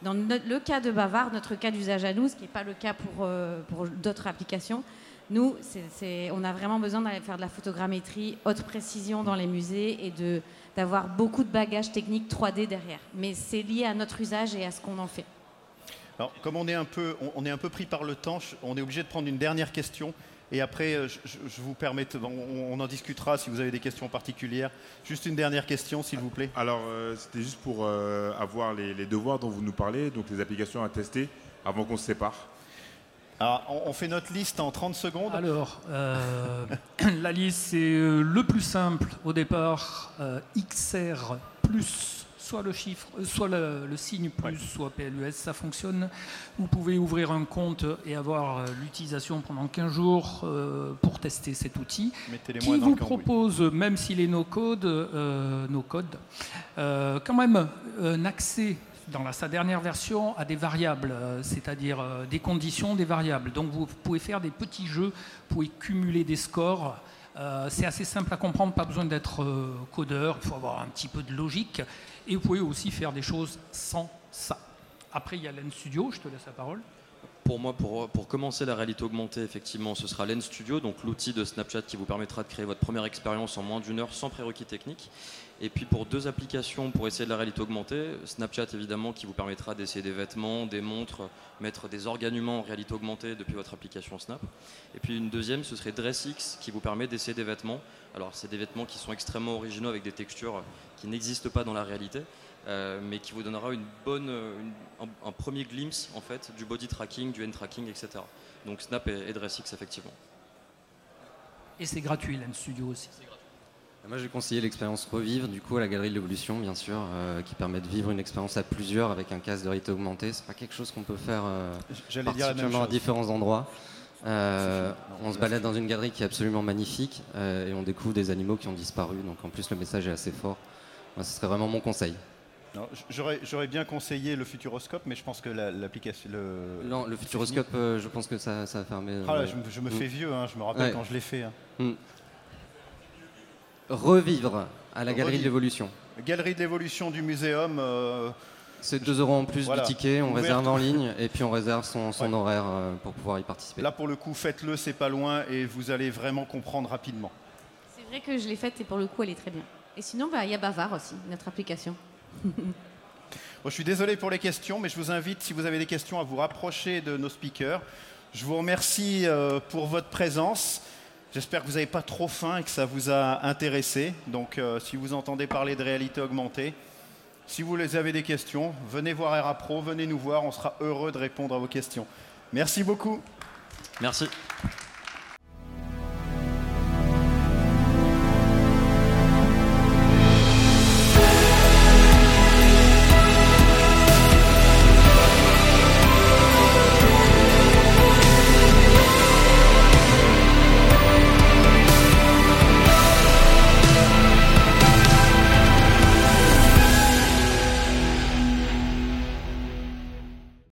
dans le cas de Bavard, notre cas d'usage à nous, ce qui n'est pas le cas pour, euh, d'autres applications, nous, on a vraiment besoin d'aller faire de la photogrammétrie, haute précision dans les musées et de, d'avoir beaucoup de bagages techniques 3D derrière. Mais c'est lié à notre usage et à ce qu'on en fait. Alors, comme on est, un peu, on est un peu pris par le temps, on est obligé de prendre une dernière question. Et après, euh, je, vous permets, on, en discutera si vous avez des questions particulières. Juste une dernière question, s'il vous plaît. Alors, euh, c'était juste pour euh, avoir les, devoirs dont vous nous parlez, donc les applications à tester avant qu'on se sépare. Alors, on, fait notre liste en 30 secondes. Alors, la liste, c'est le plus simple au départ, XR plus soit le chiffre, euh, soit le, signe plus, soit PLUS, ça fonctionne. Vous pouvez ouvrir un compte et avoir euh, l'utilisation pendant 15 jours euh, pour tester cet outil, qui vous propose, même s'il est no code, no code quand même un accès dans sa dernière version à des variables, c'est-à-dire des conditions, des variables. Donc vous pouvez faire des petits jeux, vous pouvez cumuler des scores. c'est assez simple à comprendre, pas besoin d'être codeur, il faut avoir un petit peu de logique. Et vous pouvez aussi faire des choses sans ça. Après, il y a Lens Studio, je te laisse la parole. Pour moi, pour, pour, commencer la réalité augmentée, effectivement, ce sera Lens Studio, donc l'outil de Snapchat qui vous permettra de créer votre première expérience en moins d'une heure sans prérequis techniques. Et puis pour deux applications pour essayer de la réalité augmentée, Snapchat évidemment qui vous permettra d'essayer des vêtements, des montres, mettre des organements en réalité augmentée depuis votre application Snap. Et puis une deuxième, ce serait DressX qui vous permet d'essayer des vêtements. Alors c'est des vêtements qui sont extrêmement originaux avec des textures qui n'existent pas dans la réalité. Euh, mais qui vous donnera une bonne, un, premier glimpse en fait du body tracking, du hand tracking, etc. Donc Snap et, et DressX effectivement. Et c'est gratuit, Lens Studio aussi. Moi, j'ai conseillé l'expérience Revivre, du coup, à la Galerie de l'Évolution, bien sûr, euh, qui permet de vivre une expérience à plusieurs avec un casque de réalité augmentée. C'est pas quelque chose qu'on peut faire euh, particulièrement à différents endroits. Euh, on se balade dans une galerie qui est absolument magnifique et on découvre des animaux qui ont disparu. Donc, en plus, le message est assez fort. Moi, ce serait vraiment mon conseil. J'aurais bien conseillé le Futuroscope, mais je pense que l'application. Le, non, le Futuroscope, je pense que ça, ça a fermé. Ah je, me, fais mm. vieux, hein, je me rappelle quand je l'ai fait. Hein. Mm revivre à la Galerie de l'Évolution. Galerie de l'Évolution du Muséum. Euh, c'est 2 euros en plus du ticket, on réserve en ligne et puis on réserve son, horaire euh, pour pouvoir y participer. Là, pour le coup, faites-le, c'est pas loin et vous allez vraiment comprendre rapidement. C'est vrai que je l'ai faite et pour le coup, elle est très bien. Et sinon, bah, il y a Bavard aussi, notre application. je suis désolé pour les questions, mais je vous invite, si vous avez des questions, à vous rapprocher de nos speakers. Je vous remercie euh, pour votre présence. J'espère que vous n'avez pas trop faim et que ça vous a intéressé. Donc, euh, si vous entendez parler de réalité augmentée, si vous avez des questions, venez voir ERA Pro, venez nous voir, on sera heureux de répondre à vos questions. Merci beaucoup. Merci.